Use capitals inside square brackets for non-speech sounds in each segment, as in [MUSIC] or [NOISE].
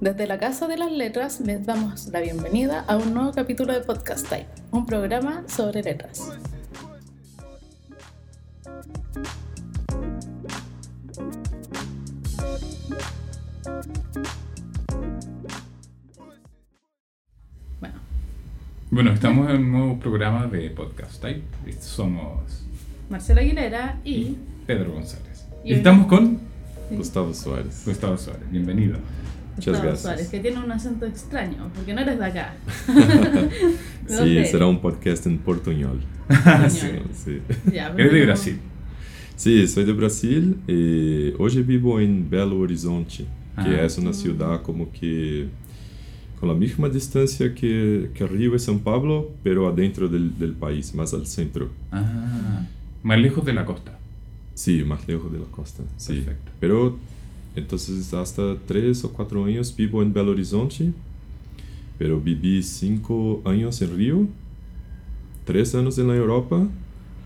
Desde la Casa de las Letras les damos la bienvenida a un nuevo capítulo de Podcast Type, un programa sobre letras. Bueno, Bueno, estamos en un nuevo programa de Podcast Type. Somos Marcela Aguilera y Pedro González. Y Y estamos con Gustavo Suárez. Gustavo Suárez. Bienvenido. Muchas Gustavo gracias. Suárez, que tiene un acento extraño, porque no eres de acá. [LAUGHS] ¿De Sí, dónde será un podcast en portuñol. eres? Sí. [LAUGHS] Ya, Eres de Brasil. Sí, soy de Brasil y hoy vivo en Belo Horizonte, que Ah. es una ciudad como que con la misma distancia que, que Río y San Pablo, pero adentro del, del país, más al centro. Ah, más lejos de la costa. Sí, más lejos de la costa. Sí. Perfecto. Pero entonces hasta tres o cuatro años vivo en Belo Horizonte, pero viví cinco años en Río, tres años en la Europa,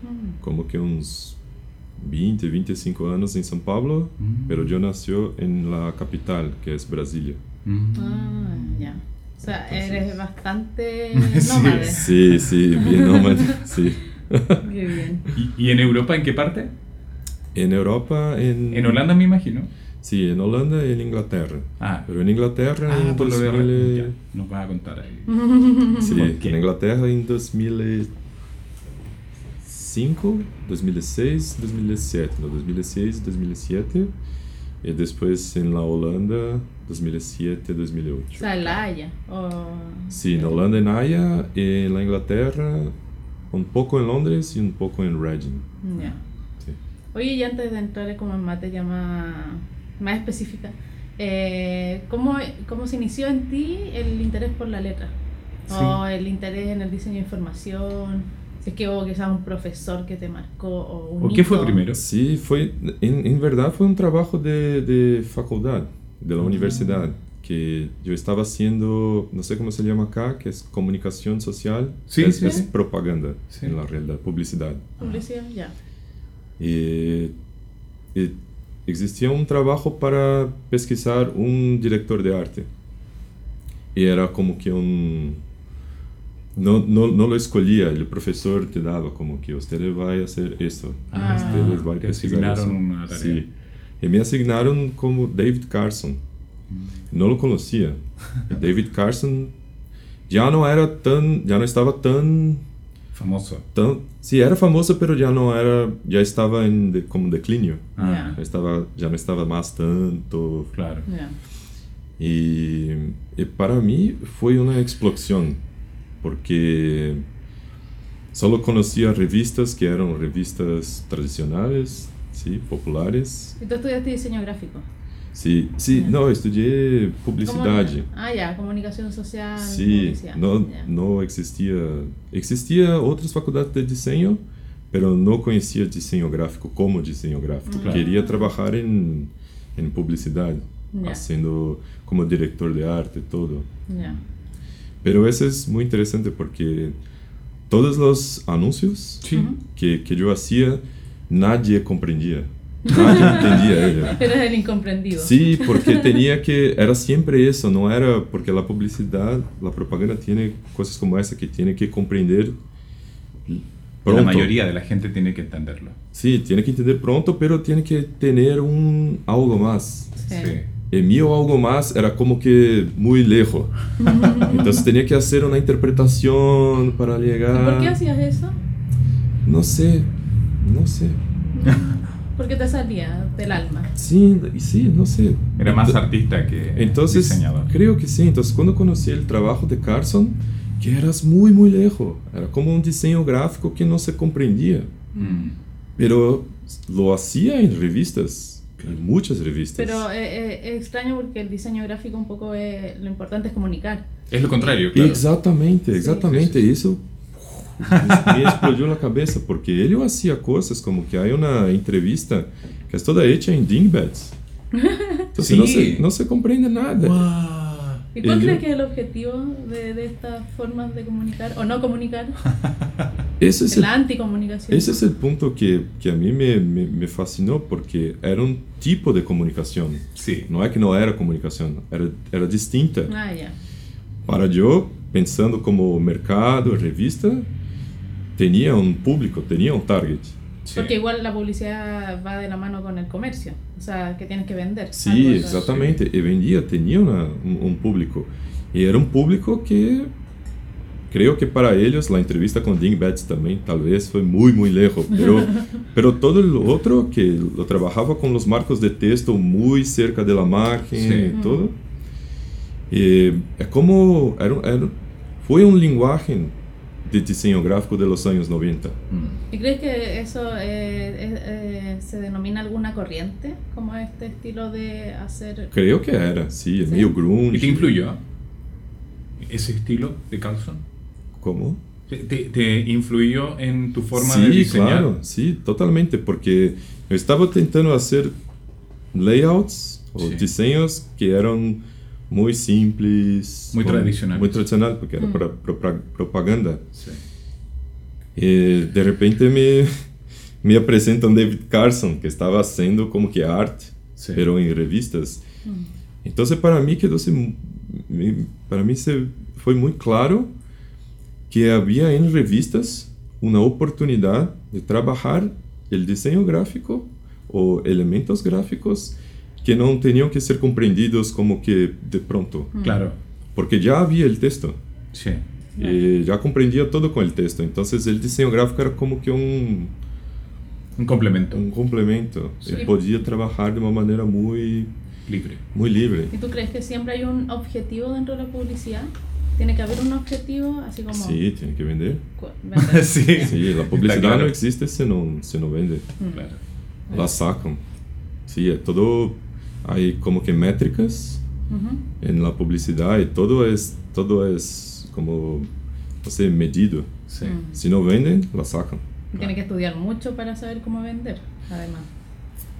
Mm. como que uns 20, 25 anos em São Paulo, Mm. pero yo nació en la capital, que es Brasilia. Mm. Ah, ya. O sea, eres bastante [LAUGHS] Sí. nómade. Sí, sí, bien [LAUGHS] nómada, sí. Qué bien. ¿Y, y en Europa en qué parte? En Europa, en... En Holanda me imagino. Sí, en Holanda y en Inglaterra. Ah, Pero en Inglaterra ah en por lo de 2000... ya, nos vas a contar ahí. [LAUGHS] Sí, en Inglaterra en 2005, 2006, 2007, no, 2006, 2007 y después en la Holanda 2007, 2008. O sea, La Haya. O... Sí, en Holanda en Haya, en la Inglaterra, un poco en Londres y un poco en Reading. Ya. Sí. Oye, y antes de entrar como en materia más, más específica, eh, ¿cómo, ¿cómo se inició en ti el interés por la letra? O el interés en el diseño de información. Si es que hubo quizás un profesor que te marcó o un ¿O qué fue primero? Sí, fue, en, en verdad fue un trabajo de, de facultad, de la universidad, que yo estaba haciendo, no sé cómo se llama acá, que es comunicación social, Sí, es, sí, es sí. propaganda Sí. en la realidad, publicidad. Publicidad, ya. Y, y existía un trabajo para pesquisar un director de arte. Y era como que un... No, no, no lo escolía, el profesor te daba como que usted va a hacer esto. Ah, ustedes van a pesquisar eso". una tarea. Sí. Y me asignaron como David Carson. No lo conocía. Y David Carson ya no era tan, ya no estaba tan Famoso. tan, sí, era famoso, pero ya no era, ya estaba en de- como declinio. Ah, Ya Estaba, ya no estaba más tanto. claro. Ya. Y, y para mí fue una explosión, porque solo conocía revistas que eran revistas tradicionales, sí, populares. ¿Y tú estudiaste diseño gráfico? Sí, sí, Ya. no, estudié publicidad. ¿Cómo- Ah, ya, comunicación social. Sí, publicidad, no, ya. no existía. Existía otras facultades de diseño, pero no conocía diseño gráfico como diseño gráfico. Claro. Quería trabajar en, en publicidad, haciendo como director de arte, todo. Pero eso es muy interesante porque todos los anuncios Sí. Que, que yo hacía, nadie comprendía. Nadie [LAUGHS] entendía ello. Eres el incomprendido. Sí, porque tenía que, era siempre eso, no era porque la publicidad, la propaganda tiene cosas como esa que tiene que comprender pronto. La mayoría de la gente tiene que entenderlo. Sí, tiene que entender pronto, pero tiene que tener un algo más. Sí. Sí. El mío algo más era como que muy lejos. Entonces tenía que hacer una interpretación para ¿Y llegar. por qué hacías eso? No sé, no sé. [LAUGHS] Porque te salía del alma. Sí, y sí, no sé. Era más artista que Entonces, diseñador. creo que sí. Entonces, cuando conocí el trabajo de Carson, que eras muy, muy lejos. Era como un diseño gráfico que no se comprendía. Mm. Pero lo hacía en revistas, en muchas revistas. Pero eh, eh, es extraño porque el diseño gráfico un poco es, lo importante es comunicar. Es lo contrario, claro. Exactamente, exactamente. Sí, sí. Eso [LAUGHS] me explodió la cabeza, porque él hacía cosas como que hay una entrevista que es toda hecha en dingbats. Entonces Sí. no, se, no se comprende nada. Guau. ¿Y cuál yo- crees que es el objetivo de, de estas formas de comunicar o no comunicar? [LAUGHS] Ese es la el, anticomunicación. ese es el punto que, que a mí me, me, me fascinó porque era un tipo de comunicación. Sí. Não é que não era comunicação, era, era distinta. Ah, ya. Para eu, pensando como mercado, revista, tinha um público, tinha um target. sí. Porque igual la publicidad va de la mano con el comercio. O sea, que tienes que vender. Sim, algo, o sea. exatamente. E vendia, tinha uma, um, um público. E era um público que, creio que para eles, a entrevista com Ding Betts também, talvez foi muito, muito lejos. Pero, [LAUGHS] pero todo o outro que eu trabalhava com os marcos de texto muito cerca da máquina Sim. e tudo. E é como era, era, foi um linguagem de desenho gráfico de los anos 90. Mm. ¿Y crees que eso eh, eh, eh, se denomina alguna corriente? Como este estilo de hacer... Creio que era, sim, é Sim. meio grunge. ¿Y te influyó ese estilo de Carlson? Como? ¿Te, te- influyó en tu forma sí, de diseñar? claro, sí, totalmente, porque eu estava tentando fazer layouts ou Sí. desenhos que eram muito simples, Muy com- tradicionales. muito tradicional, porque era Mm. para para propaganda. Sí. E de repente me [LAUGHS] me apresentam David Carson, que estava fazendo como que arte, Sí. pero em revistas. Mm. Então, para mim quedou para mim se foi muito claro que havia em revistas uma oportunidade de trabalhar o desenho gráfico ou elementos gráficos que não tinham que ser compreendidos como que de pronto, Claro. porque já havia o texto Sí. e já compreendia todo com o texto. Então, o desenho gráfico era como que um Un complemento um complemento. Sí. Eu podia trabalhar de uma maneira muito libre. muito livre. ¿Y tú crees que siempre hay un objetivo dentro de la publicidad? ¿Tiene que haber un objetivo así como... Sim, tinha que vender. vender? [LAUGHS] sí. Sim, a publicidade claro. não existe se não se não vende. Mm. Claro. La sacam. Sí, é todo hay como que métricas Ujú. en la publicidad y todo es todo es como no sé, medido. Sí. Mm. Si no venden, la sacan. Tiene que estudiar mucho para saber cómo vender, además.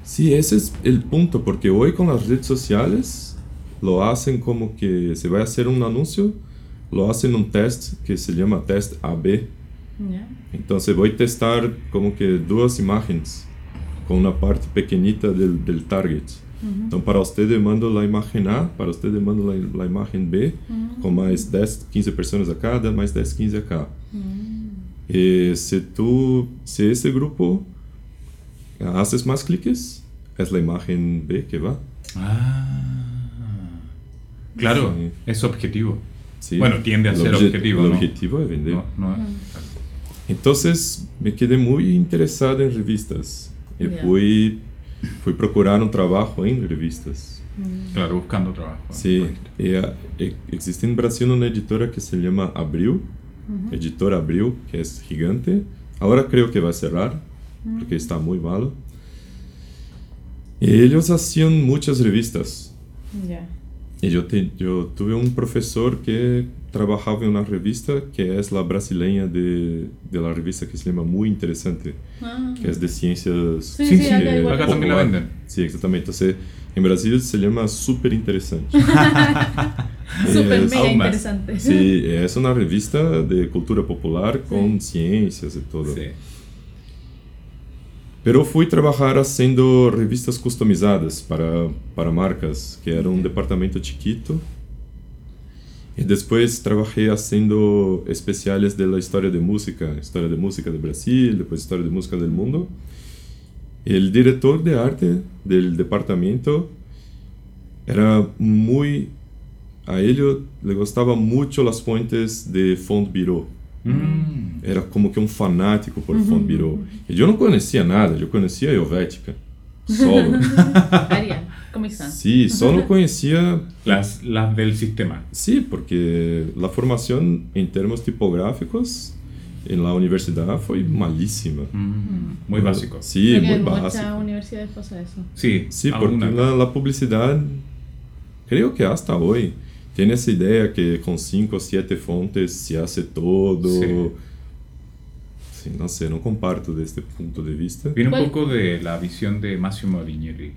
Sí, ese es el punto, porque hoy con las redes sociales lo hacen como que se va a hacer un anuncio, lo hacen un test que se llama test AB. ¿Ya? Entonces voy a testar como que dos imágenes con una parte pequeñita del, del target. Ujú. Então, para usted mando la imagen A, para usted mando la imagen B, Ujú. com mais 10, 15 pessoas a cada, mais 10, 15 a cá. Mm. E se tu, se esse grupo haces mais cliques, é a imagem B que va. Ah. Claro, Sí. es objetivo. Sí. Bueno, tiende a El ser obje- objetivo, El ¿no? objetivo é vender. No, no, Mm. Entonces, me quedé muy interesado en revistas. E Ya. fui, fui procurar um trabalho em revistas. Mm. Claro, buscando trabajo. Sí, e a- e- existe en Brasil una editora que se llama Abril, Ujú. Editora Abril, que es gigante. Ahora creo que va a cerrar, porque está muy malo. Y ellos hacían muchas revistas. Ya. Y yo, te- yo tuve un profesor que trabajaba en una revista que es la brasileña de, de la revista que se llama Muy Interesante, Ah. que es de ciencias. Sí, Sí, sí, acá igual. acá también la venden. Sí, exactamente. Entonces, en Brasil se llama Súper Interesante. Súper [LAUGHS] Es- mega interesante. Sí, es una revista de cultura popular con ciencias y todo. Sí. Pero fui trabalhar haciendo revistas customizadas para, para marcas, que era um departamento chiquito. E depois trabalhei haciendo especiales de la historia de música, historia de música de Brasil, depois historia de música del mundo. El diretor de arte del departamento era muy... A ele le gostava mucho las fuentes de Font Bureau. Mm. Era como que um fanático por Font Bureau. E eu não conhecia nada, eu conhecia a Helvética. [LAUGHS] Solo. Arial, Comic Sans. Sí, solo conhecia... Las, las del sistema. Sí, porque la formación en términos tipográficos en la universidad fue malísima. Mm. Muy básico. Sí, muy en muchas básico. universidades pasa eso. Sí, Sí, porque la, la publicidad, creo que hasta hoy, tiene esa idea que con cinco o siete fontes se hace todo. Sí. Sí, no sé, no comparto de este punto de vista. Viene un ¿Cuál- poco de la visión de Massimo Vignelli.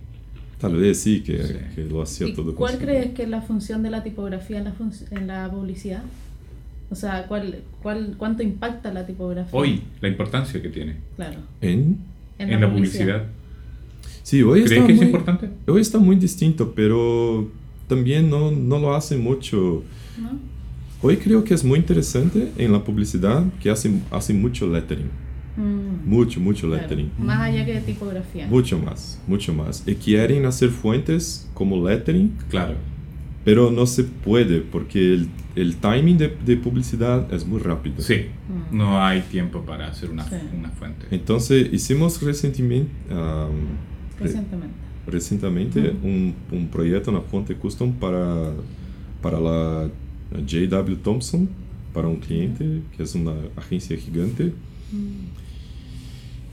Tal vez sí, que, Sí. que lo hacía ¿Y todo con ¿Cuál crees que es la función de la tipografía en la, en la publicidad? O sea, ¿cuál, cuál, ¿cuánto impacta la tipografía? Hoy, la importancia que tiene Claro. En, en, la, publicidad. sí, hoy ¿Crees está que es muy- importante? Hoy está muy distinto, pero también no, no lo hace mucho. ¿no? Hoy creo que es muy interesante en la publicidad que hacen, hacen mucho lettering. Mm, Mucho, mucho claro. lettering. Más allá que de tipografía. Mucho más, mucho más. Y quieren hacer fuentes como lettering, Claro. pero no se puede porque el, el timing de, de publicidad es muy rápido. Sí, Mm. no hay tiempo para hacer una, Sí. una fuente. Entonces hicimos recientemente, um, re- Recientemente. recientemente Ujú. un, un proyecto, una fuente custom para, para la JW Thompson, para un cliente que es una agencia gigante. Mm,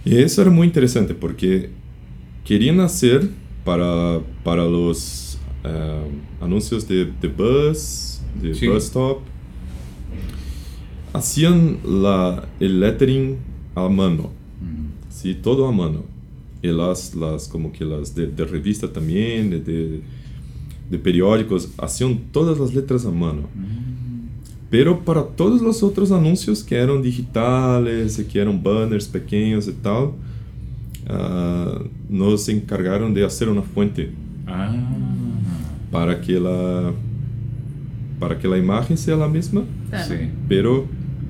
Y eso era muy interesante porque querían hacer para, para los eh, anuncios de, de bus, de Sí. bus stop, hacían la, el lettering a mano, Mm. ¿sí? todo a mano. Y las, las como que las de, de revista también, de, de, de periódicos, hacían todas las letras a mano. Mm. Pero para todos los otros anuncios que eran digitales, que eran banners pequeños y tal, ah, nos encargaron de hacer una fuente Ah. para que la, para que la imagen sea la misma, Claro. Sí. pero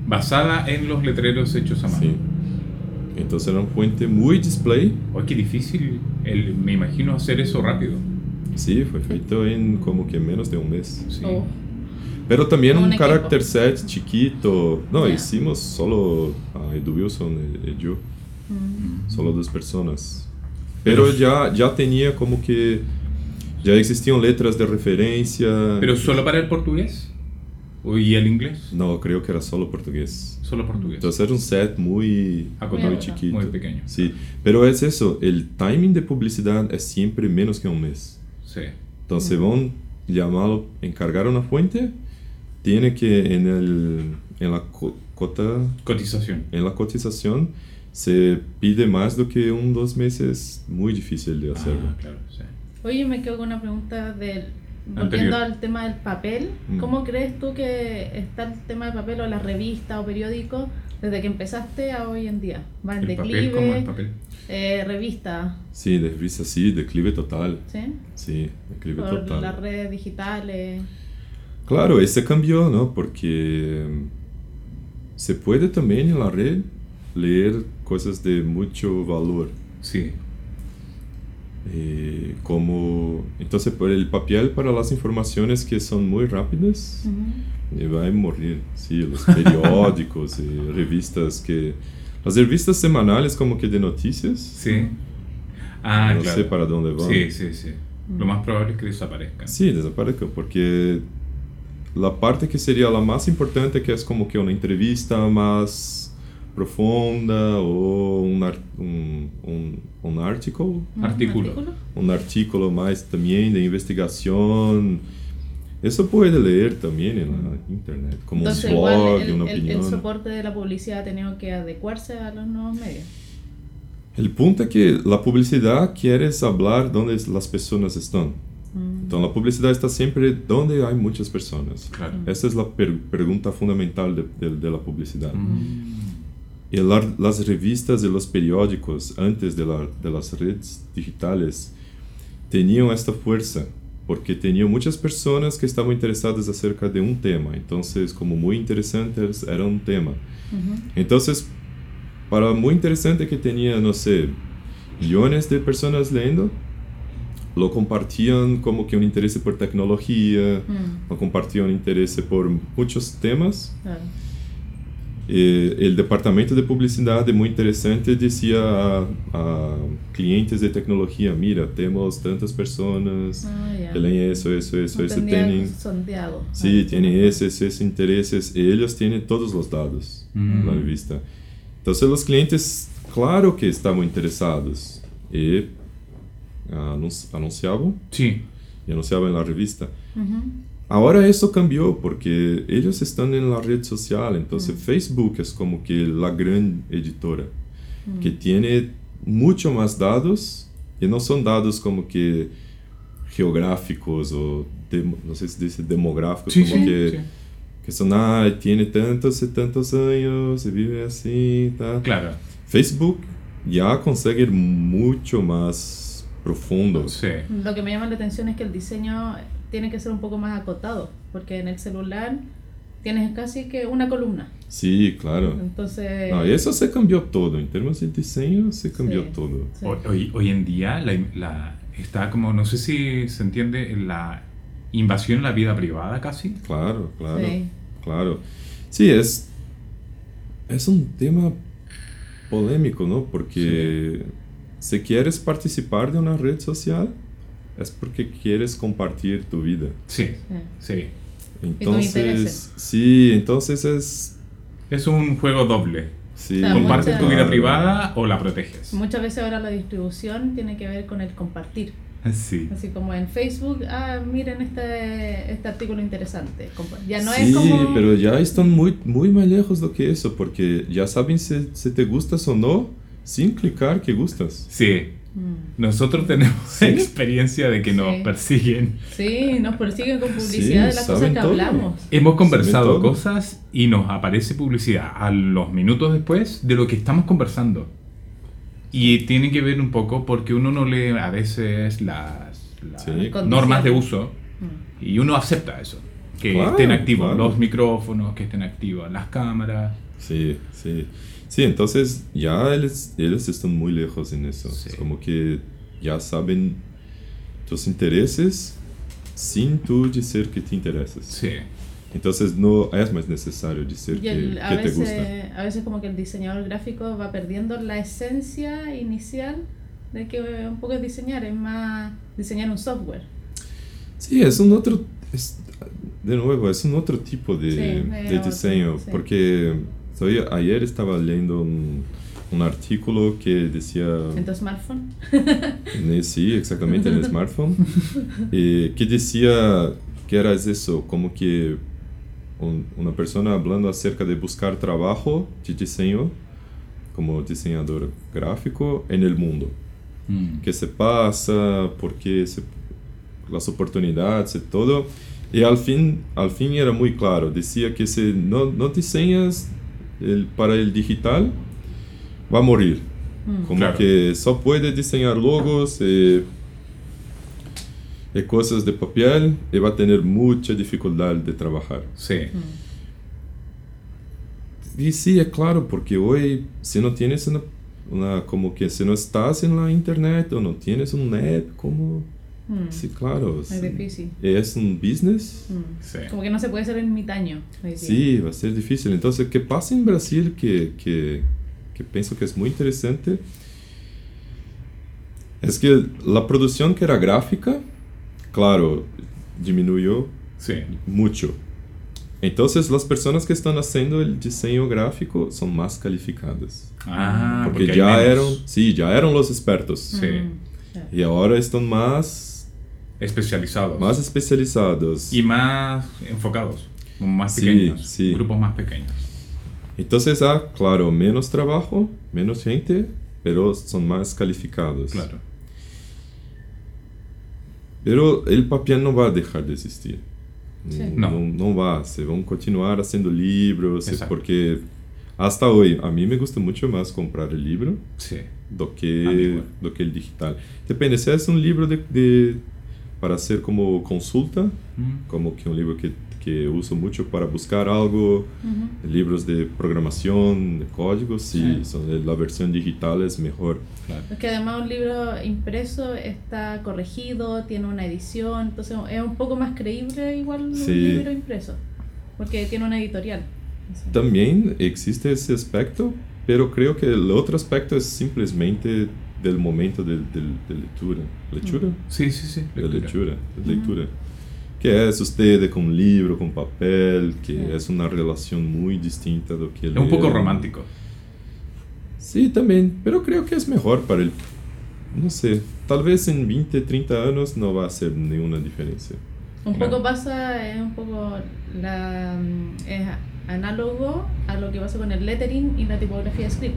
Basada en los letreros hechos a mano. sí. Entonces era una fuente muy display. Oye, qué difícil, el, me imagino hacer eso rápido. Sí, fue feito en como que menos de un mes. Sí. Oh, Pero también Un un, character set chiquito. No, Ya. hicimos solo a Edu Wilson y, y yo. mm, solo dos personas. Pero ya, ya tenía como que ya existían letras de referencia. ¿Pero solo para el portugués? ¿O ¿Y el inglés? No, creo que era solo portugués. Solo portugués. Entonces era un set muy, Acotado, muy chiquito. muy pequeño. Sí, pero es eso, el timing de publicidad es siempre menos que un mes. Sí. Entonces van a llamarlo, encargar una fuente, tiene que en, el, en, la co- cota, Cotización. en la cotización se pide más do que un dos meses, muy difícil de hacerlo. Ah, claro, sí. Oye, me quedo con una pregunta del... Anterior. Volviendo al tema del papel, Mm. ¿cómo crees tú que está el tema del papel o la revista o periódico desde que empezaste a hoy en día? ¿Va en El papel declive? como el papel. eh, revista, Sí, de revista sí, declive total. ¿sí? Sí, declive Por total. las redes digitales. Claro, ese cambió, ¿no? Porque mm, se puede también en la red leer cosas de mucho valor. Sí. eh, como entonces por el papel para las informaciones que son muy rápidas Ujú. eh, va a morir sí los periódicos y revistas que las revistas semanales como que de noticias Sí. Ah, no claro. sé para dónde van Sí, sí, sí. Lo más probable es que desaparezcan. sí desaparezcan porque la parte que sería la más importante que es como que una entrevista más profunda o un, ar- un, un, un artículo ¿Un Artículo. un artículo más también de investigación. Eso puede leer también en la internet, como Entonces, un blog, igual el, una el- el opinión. soporte de la publicidad ha tenido que adecuarse a los nuevos medios. El punto es que la publicidad quiere hablar donde las personas están. Mm. Entonces la publicidad está siempre donde hay muchas personas. Claro. Esa es la per- pregunta fundamental de, de- de la publicidad. Mm. Y la- las revistas y los periódicos antes de, la- de las redes digitales tenían esta fuerza porque tenían muchas personas que estaban interesadas acerca de un tema. Entonces, como muy interesantes, era un tema. Ujú. Entonces, para muy interesante que tenía, no sé, millones de personas leyendo, lo compartían como que un interés por tecnología, Mm, lo compartían interés por muchos temas. claro. Eh, el departamento de publicidad muy interesante decía a, a clientes de tecnología, mira, tenemos tantas personas Ah, ya. que leen eso, eso, eso, No eso, tendría tienen, sondeado. sí, Ah, tienen esos, esos intereses, y ellos tienen todos los datos en la Mm. revista. Entonces los clientes, claro que estaban interesados y anun- anunciaban, Sí. y anunciaban en la revista. Ahora eso cambió porque ellos están en la red social, entonces. Facebook es como que la gran editora que tiene mucho más dados y no son dados como que geográficos o demo- no sé si dice demográficos, Sí, como sí, que, sí. que son, ah, tiene tantos y tantos años, se vive así, tal. Claro. Facebook ya consigue ir mucho más profundo. Sí. Lo que me llama la atención es que el diseño tiene que ser un poco más acotado, porque en el celular tienes casi que una columna. Sí, claro. Entonces... No, eso se cambió todo, en términos de diseño se cambió Sí. todo. sí. Hoy, hoy, hoy en día la, la- está como, no sé si se entiende, la invasión en la vida privada casi. Claro, claro, Sí. claro. Sí, es, es un tema polémico, ¿no? Porque si quieres participar de una red social, es porque quieres compartir tu vida. Sí, Sí. Entonces, sí, entonces es... Es un juego doble. Sí, O sea, ¿Compartes mucha- tu vida privada o la proteges? Muchas veces ahora la distribución tiene que ver con el compartir. Sí. Así como en Facebook, ah, miren este, este artículo interesante. Ya no sí, es como... pero ya están muy, muy más lejos de que eso, porque ya saben si, si te gustas o no, sin clicar que gustas. Sí. Mm. Nosotros tenemos ¿Sí? experiencia de que nos Sí. persiguen. Sí, nos persiguen con publicidad de las cosas que todo. hablamos. Hemos conversado cosas y nos aparece publicidad a los minutos después de lo que estamos conversando. Y tiene que ver un poco porque uno no lee a veces las, las Sí. normas de uso Mm. y uno acepta eso. Que Claro, estén activos claro. los micrófonos, que estén activas las cámaras. Sí, sí. Sí, entonces ya ellos, ellos están muy lejos en eso. Sí. Es como que ya saben tus intereses sin tú decir que te interesas. Sí. Entonces no es más necesario decir Y que, el- a, que te gusta. veces, a veces como que el diseñador gráfico va perdiendo la esencia inicial de que un poco es diseñar, es más diseñar un software. Sí, es un otro, es- de nuevo, es un otro tipo de, Sí, de diseño, sí. porque soy, ayer estaba leyendo un, un artículo que decía, En tu smartphone. eh, sí, exactamente en el smartphone, [LAUGHS] eh, que decía que era eso, como que un- una persona hablando acerca de buscar trabajo de diseño como diseñador gráfico en el mundo. Mm. qué se pasa, por qué se- las oportunidades y todo. Y al fin, al fin era muy claro, decía que si no, no diseñas el, para el digital, va a morir. Mm. Como Claro. que só puede diseñar logos y, y cosas de papel y va a tener mucha dificultad de trabajar. Sí. Mm. Y sí, es claro, porque hoy si no tienes una, una- como que si no estás en la internet o no tienes un net, como... Mm. Sí, claro. Es sí. difícil. Es un business. Mm. Sí. Como que no se puede ser ermitaño. Sí, va a ser difícil. Entonces, ¿qué pasa en Brasil que, que, que pienso que es muy interesante? Es que la producción que era gráfica, claro, disminuyó Sí. mucho. Entonces, las personas que están haciendo el diseño gráfico son más calificadas. Ah, porque, hay ya eran, sí, ya eran los expertos. Sí. Mm. Y ahora están más, especializados. más especializados. y más enfocados. Más Sí, pequeños. sí. Grupos más pequeños. Entonces, ah, claro, menos trabajo, menos gente, pero son más calificados. Claro. Pero el papel no va a dejar de existir. Sí. No. No. no va, se van a continuar haciendo libros, Exacto. porque hasta hoy a mí me gusta mucho más comprar el libro Sí. do que, do que el digital. Depende, si es un libro de, de- para hacer como consulta, Mm. como que un libro que, que uso mucho para buscar algo, Ujú. libros de programación, de códigos, sí, son- la versión digital es mejor. Claro. Es que además un libro impreso está corregido, tiene una edición, entonces es un poco más creíble igual Sí. un libro impreso, porque tiene una editorial. Así. También existe ese aspecto, pero creo que el otro aspecto es simplemente del momento de, de- de lectura. ¿Lectura? Sí, sí, sí. De lectura. lectura. de lectura. Que es usted con libro, con papel, que Sí. es una relación muy distinta do que Es un poco leer. romántico. Sí, también, pero creo que es mejor para el... No sé, tal vez en 20, 30 años no va a hacer ninguna diferencia. Un poco pasa, es un poco la, mm, es análogo a lo que pasa con el lettering y la tipografía script.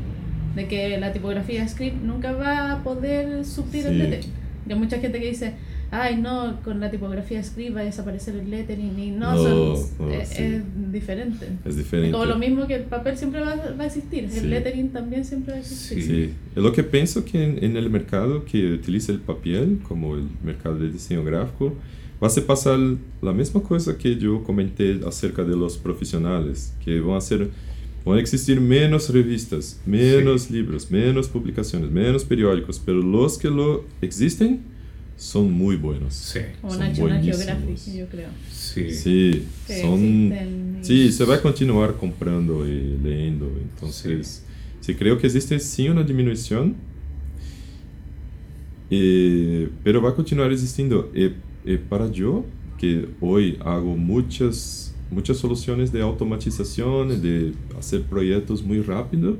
De que la tipografía script nunca va a poder suplir el Sí. lettering. Hay mucha gente que dice, ay no, con la tipografía script va a desaparecer el lettering y no, No, son- no, es, sí. es diferente. Es diferente. Como lo mismo que el papel siempre va, va a existir, Sí. el lettering también siempre va a existir. Sí, es lo que pienso que en, en el mercado que utiliza el papel, como el mercado de diseño gráfico, va a pasar la misma cosa que yo comenté acerca de los profesionales, que van a ser, van a existir menos revistas, menos libros, menos publicaciones, menos periódicos, pero los que lo existen son muy buenos. Sí, Como Son National buenísimos. Geographic, yo creo. sí. Sí, Que son... existen y- Sí, se va a continuar comprando y leyendo. Entonces, sí, creo que existe sí una disminución, eh, pero va a continuar existiendo. Eh, eh, para yo, que hoy hago muchas, muchas soluciones de automatización, de hacer proyectos muy rápido,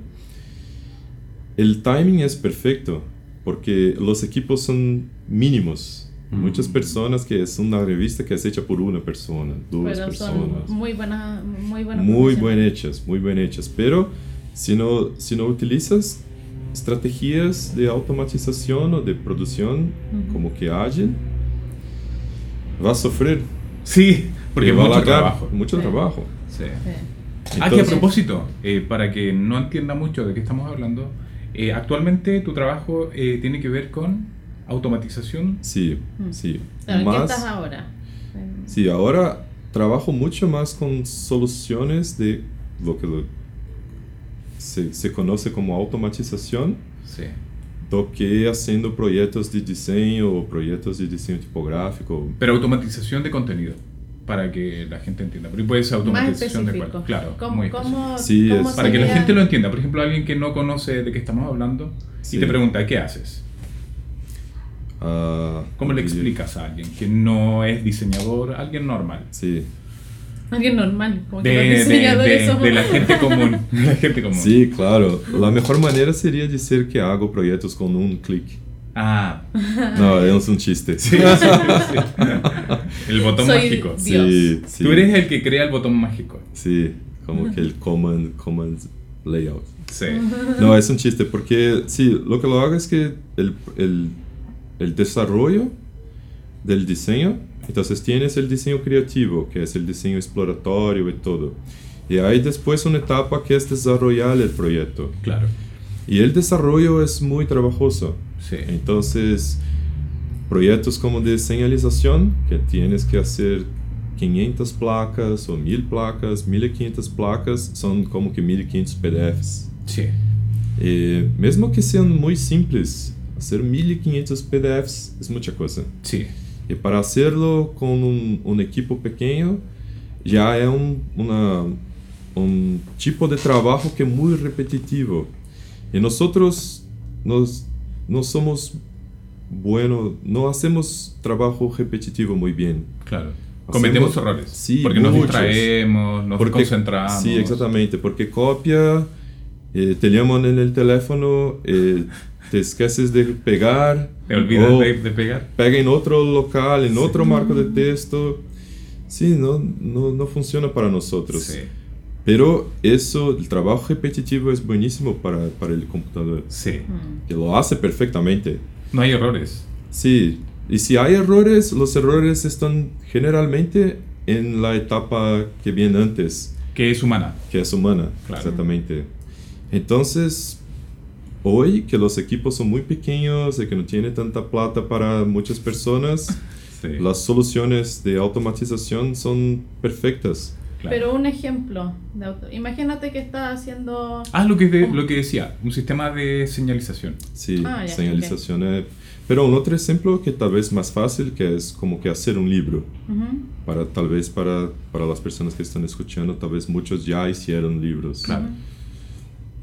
el timing es perfecto, porque los equipos son mínimos. Mm. Muchas personas que es una revista que es hecha por una persona, dos Pero personas son muy buenas, muy buenas. muy bien hechas, muy bien hechas. Pero si no, si no utilizas estrategias de automatización o de producción como que Agile, vas a sufrir. Sí, porque mucho trabajo. Mucho Sí. trabajo. Sí. Sí. Ah, que a Entonces- propósito, eh, para que no entienda mucho de qué estamos hablando, eh, actualmente tu trabajo eh, tiene que ver con automatización. Sí, Mm. sí. Claro, ¿En qué Más- estás ahora? Sí, ahora trabajo mucho más con soluciones de lo que lo- se, se conoce como automatización Sí. Do que haciendo proyectos de diseño o proyectos de diseño tipográfico. Pero automatización de contenido, para que la gente entienda. Pero puede ser automatización de cual- Claro, ¿Cómo, muy cómo, Sí, cómo Para que la gente lo entienda. Por ejemplo, alguien que no conoce de qué estamos hablando Sí. y te pregunta, ¿qué haces? ah, ¿Cómo le explicas a alguien que no es diseñador, alguien normal? Sí, Alguien normal, como que De, los de- diseñadores de- somos- de la [LAUGHS] gente común. [LAUGHS] de la gente común. sí, claro. La mejor manera sería decir que hago proyectos con un clic. Ah, No, es un chiste. sí, sí, sí. El botón Soy mágico. Dios. Sí, sí. Tú eres el que crea el botón mágico. Sí, como que el command, command layout. Sí. No, es un chiste, porque sí, lo que lo hago es que el, el, el desarrollo del diseño, entonces tienes el diseño creativo, que es el diseño exploratorio y todo. Y hay después una etapa que es desarrollar el proyecto. Claro. Y el desarrollo es muy trabajoso. Sí. Entonces, proyectos como de señalización, que tienes que hacer 500 placas o 1000 placas, 1500 placas, son como que 1500 PDFs. Sí. Eh, mesmo que sean muy simples, hacer 1500 PDFs es mucha cosa. Sí. Y para hacerlo con un, un equipo pequeño, ya es un, una- un tipo de trabajo que es muy repetitivo. Y nosotros nos, no somos buenos, no hacemos trabajo repetitivo muy bien. Claro. Cometemos Hacemos- errores. Sí, porque nos muchos. distraemos, nos Porque- concentramos. Sí, exactamente, porque copia, eh, te llaman en el teléfono, eh, te esqueces de pegar, Te olvidas de, de pegar. pega en otro local, en Sí. otro marco de texto. Sí, no, no, no funciona para nosotros. Sí. Pero eso, el trabajo repetitivo es buenísimo para, para el computador, Sí. Mm. que lo hace perfectamente. No hay errores. Sí, y si hay errores, los errores están generalmente en la etapa que viene antes, Que es humana. que es humana, Claro. exactamente. Entonces, hoy que los equipos son muy pequeños y que no tiene tanta plata para muchas personas, Sí. las soluciones de automatización son perfectas. Claro. Pero un ejemplo de auto. Imagínate que estás haciendo. Ah, lo que, de- lo que decía, un sistema de señalización. Sí, Ah, ya, señalización. es- Pero un otro ejemplo que tal vez más fácil, que es como que hacer un libro. Ujú. Para, tal vez para, para las personas que están escuchando, tal vez muchos ya hicieron libros. Claro.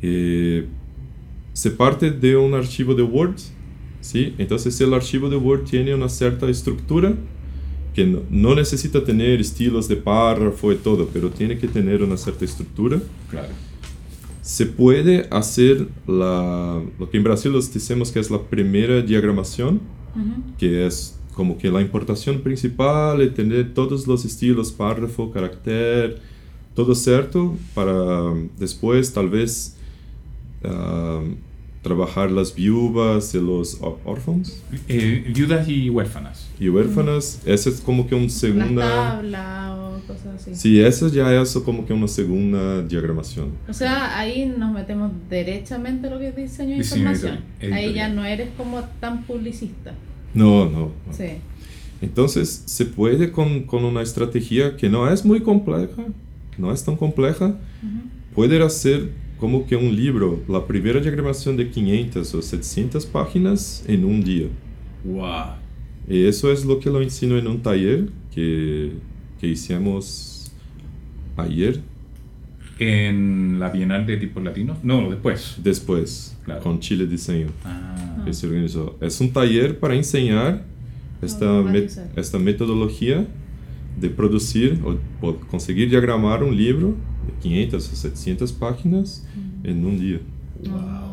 Eh, se parte de un archivo de Word, ¿sí? Entonces el archivo de Word tiene una cierta estructura que no, no necesita tener estilos de párrafo y todo, pero tiene que tener una cierta estructura. Claro. Se puede hacer la, lo que en Brasil los decimos que es la primera diagramación, Ujú. que es como que la importación principal y tener todos los estilos, párrafo, carácter, todo cierto para después tal vez ah, trabajar las viudas y los ó- órfãos Eh, viudas y huérfanas. y huérfanas. Esa es como que una segunda... tablas o cosas así. Sí, esa ya es como que una segunda diagramación. O sea, ahí nos metemos derechamente a lo que es diseño de Diseño información. editorial- Ahí ya no eres como tan publicista. No, no. no. Sí. Entonces se puede con, con una estrategia que no es muy compleja, no es tan compleja, Ujú. poder hacer como que un libro, la primera diagramación de 500 o 700 páginas en un día. Wow. Y eso es lo que lo ensino en un taller que, que hicimos ayer, En la Bienal de Tipos Latinos. No, después. después, Claro. con Chile Diseño. Ah. que se organizó. Es un taller para enseñar esta, met- Automatizar. esta metodología de producir o, o conseguir diagramar un libro de 500 o 700 páginas en un día. Ah.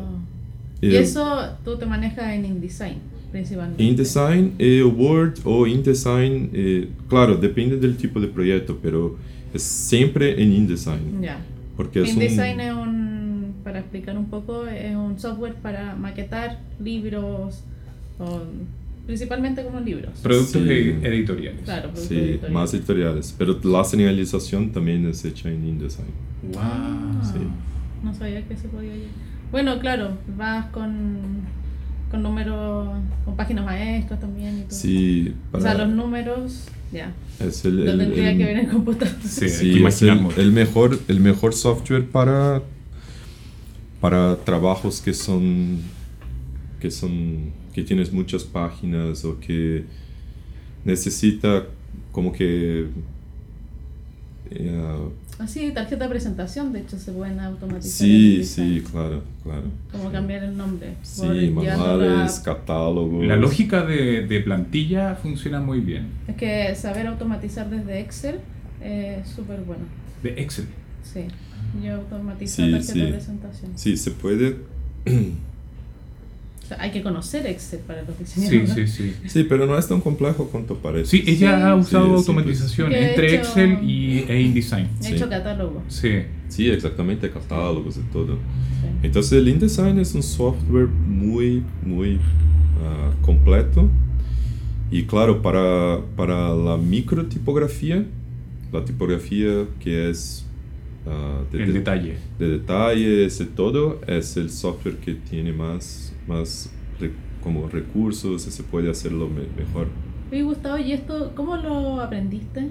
Eh, Y eso tú te manejas en InDesign, principalmente. InDesign, eh, Word o InDesign, eh, claro, depende del tipo de proyecto, pero es siempre en InDesign. Ya. Porque es un- InDesign es un, para explicar un poco, es un software para maquetar libros, o principalmente como libros. Productos Sí. editoriales. Claro, productos Sí, editoriales. más editoriales, pero la señalización también es hecha en InDesign. Wow. Sí. No sabía que se podía llegar. Bueno, claro, vas con, con números, con páginas maestras también y todo. Sí, O sea, para- los números, ya. es el, Lo el- tendría el- que ver en computador. Sí, Sí, es el, el mejor, el mejor software para, para trabajos que son, que son, que tienes muchas páginas o que necesita como que eh, Así, tarjeta de presentación, de hecho, se pueden automatizar. sí, sí, claro, claro. Como cambiar el nombre. Sí, manuales, catálogos. La lógica de, de plantilla funciona muy bien. Es que saber automatizar desde Excel es súper bueno. De Excel. Sí. Yo automatizo Sí, tarjeta sí. de presentación. Sí, se puede. [CLEARS THROAT] O sea, hay que conocer Excel para los Sí, diseñadores. sí, sí. Sí, pero no es tan complejo cuanto parece. Sí, ella Sí. ha usado Sí, sí, automatización pues. Que he entre hecho- Excel y e InDesign. He Sí. hecho catálogo. Sí. Sí, exactamente, catálogos y todo. Sí. Entonces el InDesign es un software muy, muy ah, completo. Y claro, para, para la microtipografía, la tipografía que es ah, de, El de- detalle. de detalles y todo, es el software que tiene más, más re- como recursos y se puede hacerlo me- mejor. Oye, Gustavo, ¿y esto cómo lo aprendiste?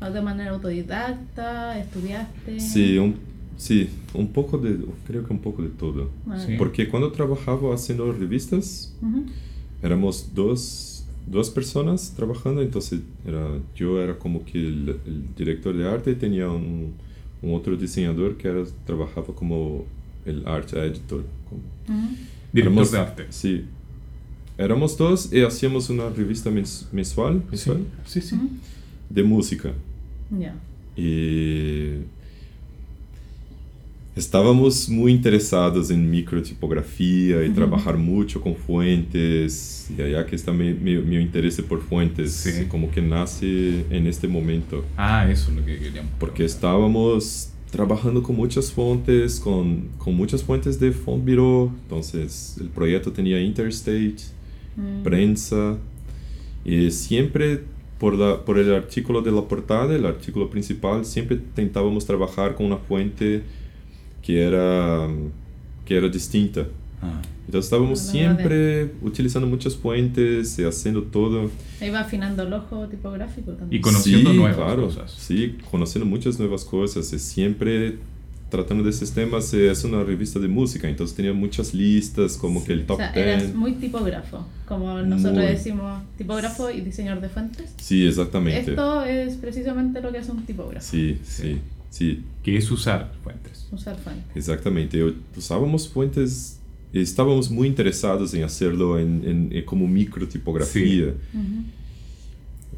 ¿O ¿De manera autodidacta? ¿Estudiaste? Sí, un, sí, un poco de, creo que un poco de todo. Ah, Sí. Porque cuando trabajaba haciendo revistas, ujú. éramos dos, dos personas trabajando, entonces era, yo era como que el, el director de arte tenía un, un otro diseñador que era, trabajaba como el art editor. como- Ujú. Director Éramos- de arte. Sí. Éramos dos y hacíamos una revista mens- mensual, mensual sí. sí. Ujú. de música. Ya. Y estábamos muy interesados en microtipografía y Ujú. trabajar mucho con fuentes. Y allá que está mi, mi, mi interés por fuentes, Sí. como que nace en este momento. Ah, eso es lo que queríamos. Porque estábamos trabajando con muchas fuentes, con, con muchas fuentes de Font Bureau. Entonces el proyecto tenía Interstate, Mm. prensa. Y siempre por, la, por el artículo de la portada, el artículo principal, siempre intentábamos trabajar con una fuente que era, que era distinta. Ah, Entonces estábamos Ah, siempre utilizando muchas fuentes y haciendo todo. Va afinando el ojo tipográfico también. Y conociendo Sí, nuevas claro, cosas. Sí, conociendo muchas nuevas cosas y siempre tratando de esos temas. eh, Es una revista de música, entonces tenía muchas listas como que el O top sea, 10. eras muy tipógrafo, como nosotros Muy. decimos tipógrafo y diseñador de fuentes. Sí, exactamente. Esto es precisamente lo que hace un tipógrafo, Sí, Sí. sí, sí, que es usar fuentes. usar fuentes. exactamente. Eu- Usábamos fuentes y estábamos muy interesados en hacerlo en, en- en como microtipografía. Ujú.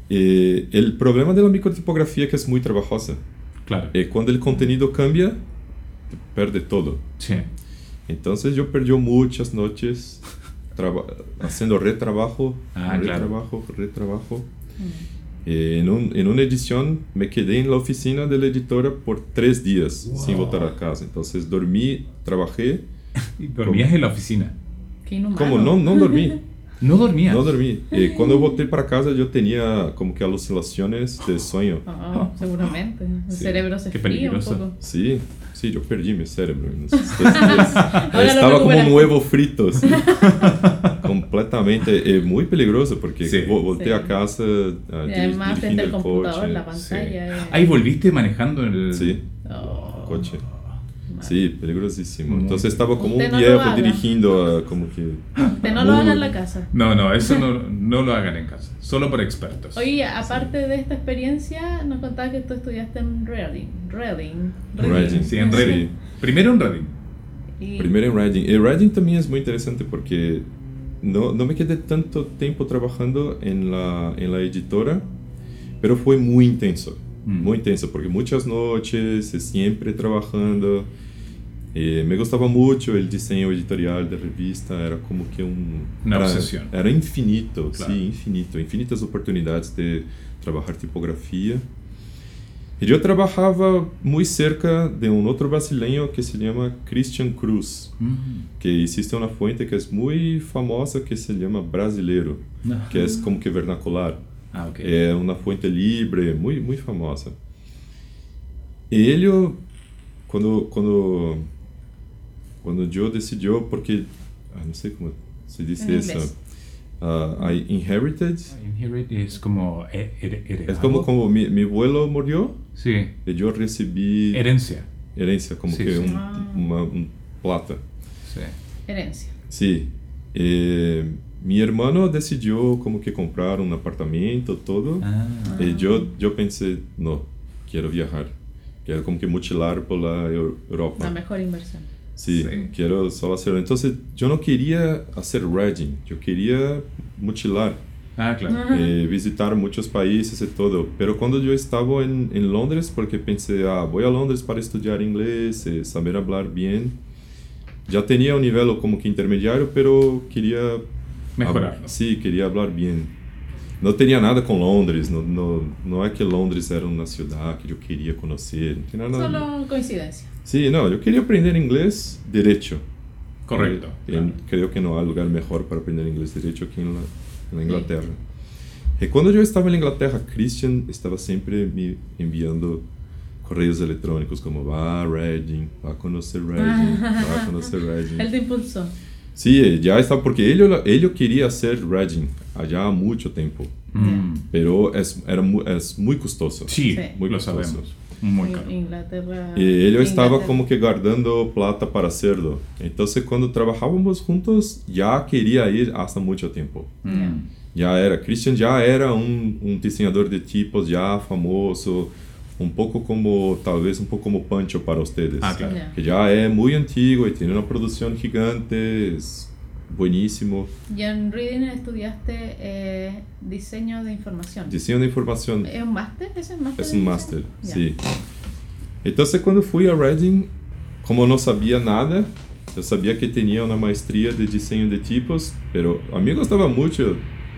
Eh, el problema de la microtipografía es que es muy trabajosa. Claro. Eh, cuando el contenido cambia, te pierde todo. Sí. Entonces yo perdí muchas noches traba- haciendo retrabajo, Ah, claro. retrabajo, retrabajo. Eh, en, un- en una edición me quedé en la oficina de la editora por tres días sin Wow. voltar a casa. Entonces dormí, trabajé [LAUGHS] Y dormías en la oficina. Como não, não dormi. No dormías. Não dormi. E quando [LAUGHS] eu voltei para casa, eu tinha como que alucinações de sonho. Oh, seguramente. [LAUGHS] El Sí. cerebro se Qué fría un poco. Sí, sí, yo perdí mi cerebro. en esos tres días. Ahora lo Estaba como un huevo frito, así. Completamente. Es muy peligroso porque Sí. vo- volteé Sí. a casa ah, Y además frente dirigiendo al el computador, coche. la Sí. pantalla. eh. Ahí volviste manejando el... Sí, Oh, coche. Sí, peligrosísimo. Muy Entonces estaba como Usted un no viejo dirigiendo ah, como que... Usted no lo haga en la casa. No, no, eso no, [LAUGHS] no lo hagan en casa. Solo por expertos. Oye, aparte de esta experiencia, nos contabas que tú estudiaste en Reading. Reading. Reading. Sí, en Sí. Reading. Primero en Reading. Y- Primero en Reading. Y Reading también es muy interesante porque no, no me quedé tanto tiempo trabajando en la, en la editora, pero fue muy intenso. Mm. Muy intenso, porque muchas noches, eh, siempre trabajando. Eh, me gustaba mucho el diseño editorial de revista, era como que un... Una era, obsesión. Era infinito, Claro. sí, infinito. Infinitas oportunidades de trabajar tipografía. Y yo trabajaba muy cerca de un otro brasileño que se llama Christian Cruz, Mm. que existe una fuente que es muy famosa que se llama Brasileiro, que es como que vernacular. Ah, ok. É uma fonte livre, muito, muito famosa. E ele, quando, quando, quando eu decidiu, porque, ah, não sei como se diz Em isso, uh, I inherited, Inherit es como he- here- é heredado. como, como mi, mi abuelo morreu, Sí. e eu recebi Herencia. herência, como Sí, que sí. um, Ah. uma um plata. Sí. Herencia. Sim. E mi hermano decidiu como que comprar um apartamento, todo. Ah. Y yo, yo pensé, no, quiero viajar. Quiero como que mutilar por la Eu- Europa. La mejor inversión. Sí, Sí. quiero solo hacerlo. Entonces, yo no quería hacer reading, yo quería mutilar, Ah, claro. Ajá. eh, visitar muchos países y todo. Pero cuando yo estaba en, en Londres, porque pensé, ah, voy a Londres para estudiar inglés, eh, saber hablar bien. Ya tenía un nivel como que intermediario, pero quería Mejorarlo. hab- Sí, quería hablar bien. Não tinha nada com Londres, não, não, não é que Londres era uma cidade que eu queria conhecer, não tinha nada. Solo coincidencia. Sim, não, eu queria aprender inglês direito. Correcto. Eh, claro. Creio que não há lugar melhor para aprender inglês direito aqui na, na Inglaterra. E quando eu estava na Inglaterra, Christian estava sempre me enviando correios eletrônicos como vá a Reading, vá conhecer Reading, vá conhecer Reading. [LAUGHS] Él te impulsó. Sí, ya estaba, porque él, él quería hacer Reading allá há mucho tiempo, Mm. pero es, era mu- es muy costoso. Sí, Sí. muy lo costoso. sabemos. Muy En- caro. Inglaterra. Y él estaba Inglaterra. como que guardando plata para hacerlo. Entonces cuando trabajábamos juntos, ya quería ir hasta mucho tiempo. Mm. Ya era, Christian ya era un, un diseñador de tipos ya famoso, un poco como, tal vez un poco como Pancho para ustedes. Ah, claro. Que ya es muy antiguo y tiene una producción gigante, es buenísimo. Y en Reading estudiaste eh, diseño de información. Diseño de información. ¿Es un máster? ¿Es un máster? Es un máster, sí. Entonces cuando fui a Reading, como no sabía nada, yo sabía que tenía una maestría de diseño de tipos, pero a mí me gustaba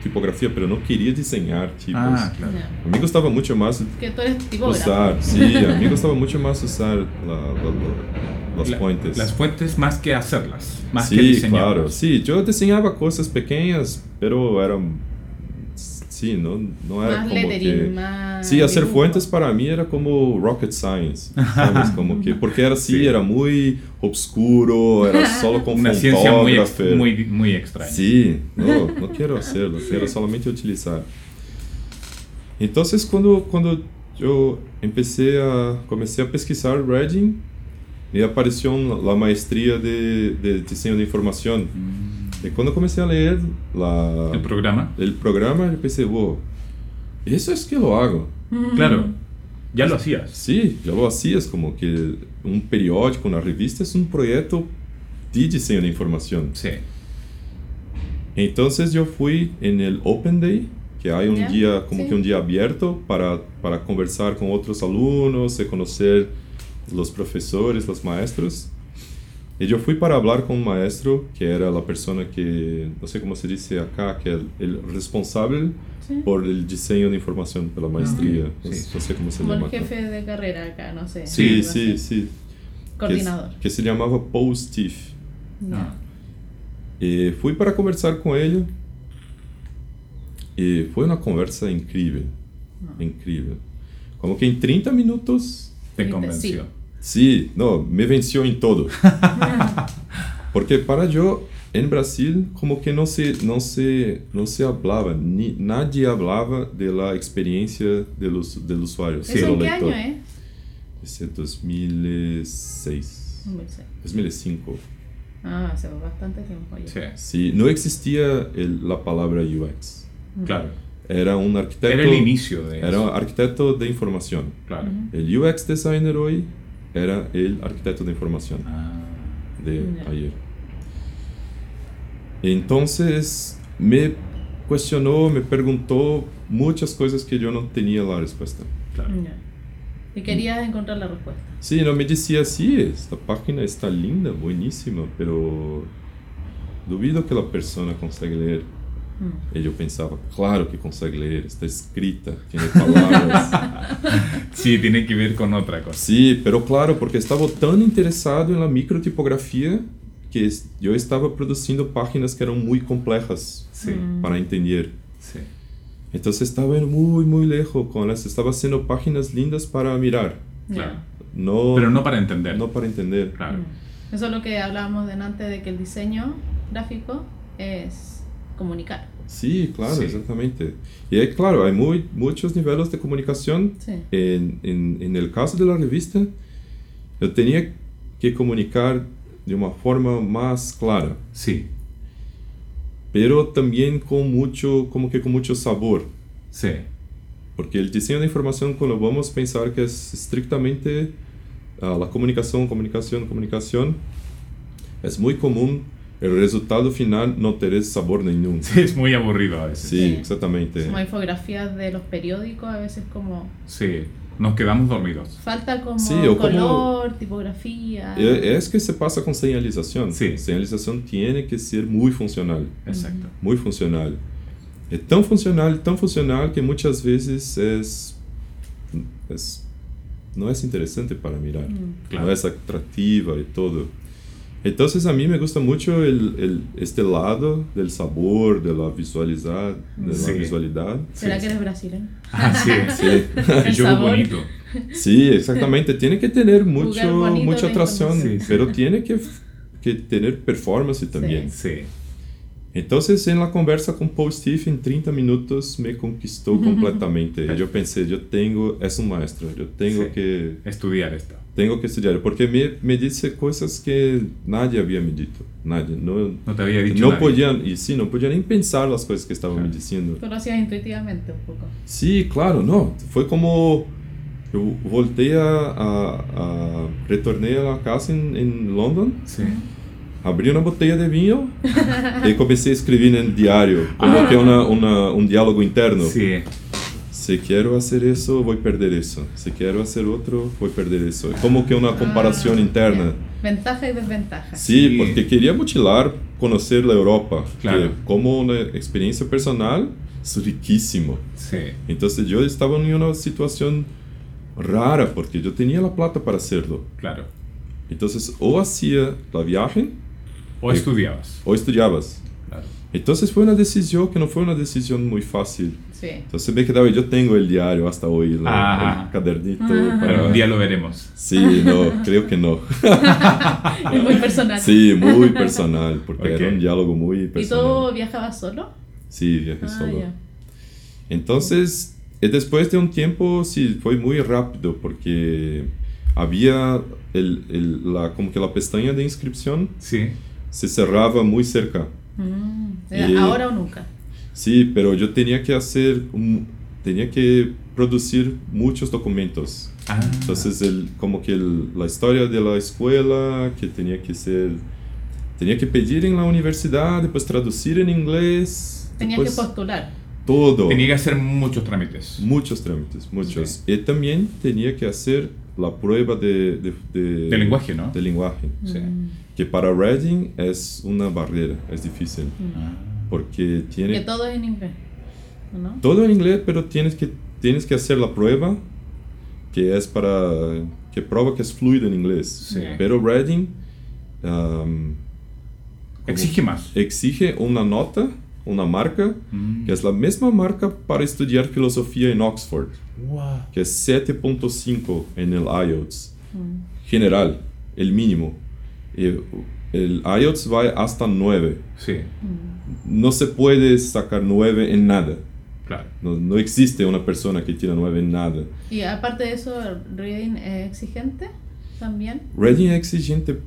mucho tipografía, pero no quería diseñar tipos. Ah, claro. A mí me gustaba mucho más Que tú eres tipógrafo. usar, sí, [LAUGHS] a mí me gustaba mucho más usar la, la- la- las La- fuentes. Las fuentes más que hacerlas. Más que sí, diseñarlas. claro, sí, yo diseñaba cosas pequeñas, pero eran, sí, no, no era Más como lettering, que... más. Sí, hacer dibujo. fuentes para mí era como rocket science, ¿sabes? [LAUGHS] Como que, porque era así, Sí. era muy oscuro, era solo con Una ciencia muy, ex- muy, muy extraña. Sí, no, no quiero hacerlo, [LAUGHS] quiero solamente utilizar. Entonces, cuando, cuando yo empecé a, comencé a pesquisar Reading, me apareció la maestría de, de diseño de información. Mm. Y cuando comencé a leer la, El programa. el programa, yo pensé, wow, eso es que lo hago. Mm. Claro. Ya lo hacías. Sí, yo lo hacía, es como que un periódico, una revista es un proyecto de diseño de información. Sí. Entonces yo fui en el Open Day, que hay un Ya, día, como sí. que un día abierto para, para conversar con otros alumnos y conocer los profesores, los maestros. Y yo fui para hablar con un maestro que era la persona que, no sé cómo se dice acá, que es el responsable Sí. por el diseño de información de la maestría. ok, No, sí. no sé cómo se Como llama. el acá. jefe de carrera acá, no sé. Sí, algo sí, así. sí. Coordinador. Que, que se llamaba Paul Steve. Ya. Ah. E fui para conversar com ele. E foi uma conversa incrível. Incrível. Como que em 30 minutos, Te Sí. Sim, não, me venceu em todo. [LAUGHS] Porque para eu, em Brasil, como que não se, não se, não se hablaba, ni, nadie hablaba de la experiencia del, us- del usuario. ¿Eso del en qué lector. año es? Ese 2006, 2005. Ah, hace bastante tiempo ya. Sí, Sí, no existía el- la palabra UX. claro. Era un arquitecto. Era el inicio de Era eso. un arquitecto de información. Claro. El UX designer hoy era el arquitecto de información Ah, de Ya. ayer. Entonces me cuestionó, me preguntó muchas cosas que yo no tenía la respuesta. claro. Ya. Y querías encontrar la respuesta. Sí, no me decía, sí, esta página está linda, buenísima, pero duvido que la persona consiga leer. Mm. Y yo pensaba, claro que consigue leer, está escrita, tiene palabras. [LAUGHS] Sí, tiene que ver con otra cosa. Sí, pero claro, porque estaba tan interesado en la microtipografía que es- yo estaba produciendo páginas que eran muy complejas Sí, Mm. para entender. sí. Entonces estaba muy, muy lejos con las, estaba haciendo páginas lindas para mirar. Claro. no, Pero no para entender. no para entender. Claro. Mm. Eso es lo que hablábamos delante de que el diseño gráfico es comunicar. Sí, claro, Sí. exactamente. Y hay, claro, hay muy, muchos niveles de comunicación. Sí. En, en, en el caso de la revista, yo tenía que comunicar de una forma más clara. Sí, pero también con mucho, como que con mucho sabor. sí. Porque el diseño de información, cuando vamos a pensar que es estrictamente ah, la comunicación, comunicación, comunicación, es muy común el resultado final no tener sabor ninguno. Sí, es muy aburrido a veces. Sí, Sí. exactamente. Como infografías de los periódicos, a veces como Sí, nos quedamos dormidos. falta como Sí, o como- color, tipografía. Eh, Es que se pasa con señalización. Sí. Señalización tiene que ser muy funcional. Exacto. muy funcional. É tão funcional, tão funcional que muitas vezes es, es- no es interesante para mirar, Mm. Claro. no es atractiva y todo. Entonces a mí me gusta mucho el, el- este lado del sabor, de la visualidad, de Sí. la visualidad. ¿Será Sí, que eres brasileño? Ah, [LAUGHS] sí. Sí, [LAUGHS] El Yo sabor. bonito. sí, exactamente. Tiene que tener mucho, mucha atracción. Sí, sí. pero tiene que, que tener performance también. Sí. Entonces, en la conversa con Paul Steve, en 30 minutos, me conquistó completamente. [LAUGHS] Yo pensé, yo tengo, es un maestro, yo tengo, Sí. que, Estudiar esto. Tengo que estudiar, porque me, me dice cosas que nadie había me dicho, nadie, no, No te había dicho no nadie. podían, y sí, no podía ni pensar las cosas que estaban Claro. me diciendo. Hacías intuitivamente un poco. Sí, claro, no, fue como, yo volteé a, a, a retorné a la casa en, en London, Sí. abrí una botella de vino y comencé a escribir en el diario, como que una, una, un diálogo interno. Sí. Si quiero hacer eso, voy a perder eso. Si quiero hacer otro, voy a perder eso. Es como que una comparación Ah, interna. ya. Ventaja y desventaja. Sí, Sí. porque quería mutilar, conocer la Europa. Claro. que como una experiencia personal, es riquísimo. Sí. Entonces yo estaba en una situación rara, porque yo tenía la plata para hacerlo. Claro. Entonces o hacía la viaje O Sí. estudiabas. o estudiabas. Claro. Entonces fue una decisión que no fue una decisión muy fácil. Sí. Entonces me quedaba, yo tengo el diario hasta hoy, la- el cadernito. Para- Pero un día lo veremos. Sí, no, creo que no. [LAUGHS] Es muy personal. Sí, muy personal, porque Ok. era un diálogo muy ¿Y personal. tú viajabas solo? Sí, viajé Ah, solo. ya. Entonces, eh, después de un tiempo, sí, fue muy rápido, porque había el, el- la, como que la pestaña de inscripción Sí. se cerraba muy cerca. Mm. Y- Ahora o nunca. Sí, pero yo tenía que hacer, un- tenía que producir muchos documentos. Ah. Entonces, el, como que el- la historia de la escuela, que tenía que ser, tenía que pedir en la universidad, después traducir en inglés. Tenías que postular. todo. Tenía que hacer muchos trámites. Muchos trámites, muchos. Y también tenía que hacer la prueba de, de, de- De lenguaje, ¿no? de lenguaje, Sí. Mm. que para Reading es una barrera, es difícil, Ah. Porque tiene Que todo es en inglés. ¿o ¿No? todo en inglés, pero tienes que, tienes que hacer la prueba, que es para, que prueba que es fluido en inglés. Sí. Pero Reading um, Exige más. Exige una nota, una marca, Mm. que es la misma marca para estudiar filosofía en Oxford, Wow. que es 7.5 en el IELTS. Mm. General, el mínimo. Eh, El IELTS va hasta 9. Sí, No se puede sacar 9 en nada. claro. No, no existe una persona que tiene 9 en nada. Y aparte de eso, reading es exigente también. Reading es exigente,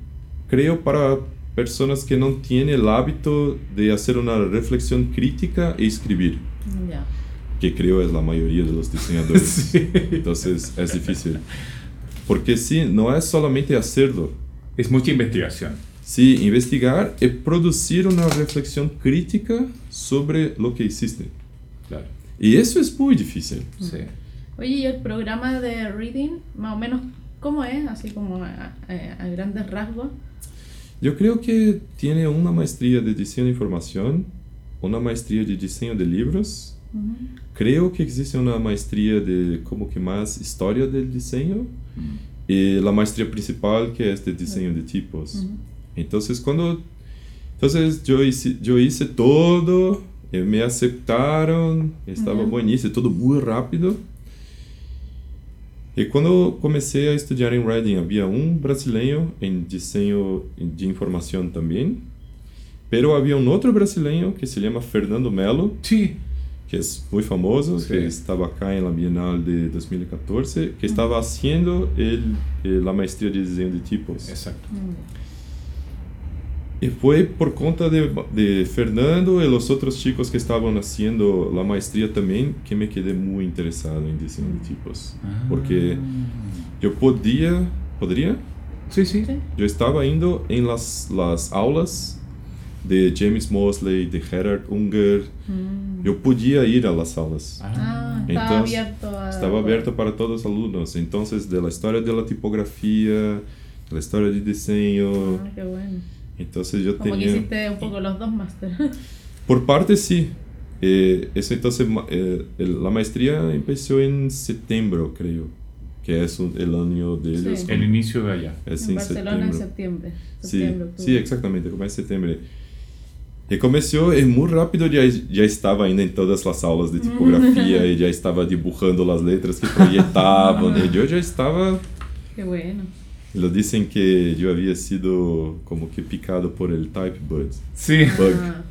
creo, para personas que no tienen el hábito de hacer una reflexión crítica e escribir, Ya. que creo es la mayoría de los diseñadores. [LAUGHS] Sí. Entonces es difícil. Porque sí, no es solamente hacerlo. Es mucha investigación. Sí, investigar y producir una reflexión crítica sobre lo que hiciste. Claro. Y eso es muy difícil. Sí. Oye, ¿y el programa de reading, más o menos, cómo es? Así como a, a- a grandes rasgos. Yo creo que tiene una maestría de diseño de información, una maestría de diseño de libros. Ujú. Creo que existe una maestría de como que más historia del diseño Mm. y la maestría principal que es de diseño de tipos. Ujú. Entonces cuando entonces yo hice, yo hice todo, y me aceptaron, estaba Ujú. buenísimo, todo muy rápido. Y cuando comencé a estudiar en Reading había un brasileño en diseño de información también, pero había un otro brasileño que se llama Fernando Melo, Sí. que es muy famoso, Sí. que estaba acá en la Bienal de 2014, que estaba haciendo el, eh, la maestría de diseño de tipos. Exacto. Mm. Y fue por cuenta de, de Fernando y los otros chicos que estaban haciendo la maestría también que me quedé muy interesado en diseño de tipos. Porque yo podía, podría, Sí, sí. Sí. yo estaba yendo en las, las aulas de James Mosley, de Gerhard Unger, Mm. yo podía ir a las aulas. Ah, estaba Entonces, abierto a... Estaba abierto para todos los alumnos. Entonces, de la historia de la tipografía, de la historia de diseño. Ah, qué bueno. Entonces yo Como que tenía... hiciste un poco los dos máster. [LAUGHS] Por parte sí. Eh, eso entonces eh, el- la maestría empezó en septiembre, creo, que es un- el año de ellos. Sí. El inicio de allá. Es en en Barcelona en septiembre. septiembre. Sí, Septiembre, sí, exactamente, começa en septiembre. Y comenzó y muy rápido ya, ya estaba ainda en todas las aulas de tipografía y ya estaba dibujando las letras que [LAUGHS] proyectaban. y yo ya estaba Qué bueno. Lo dicen que yo había sido como que picado por el type bud. Sí. Bug. Ah,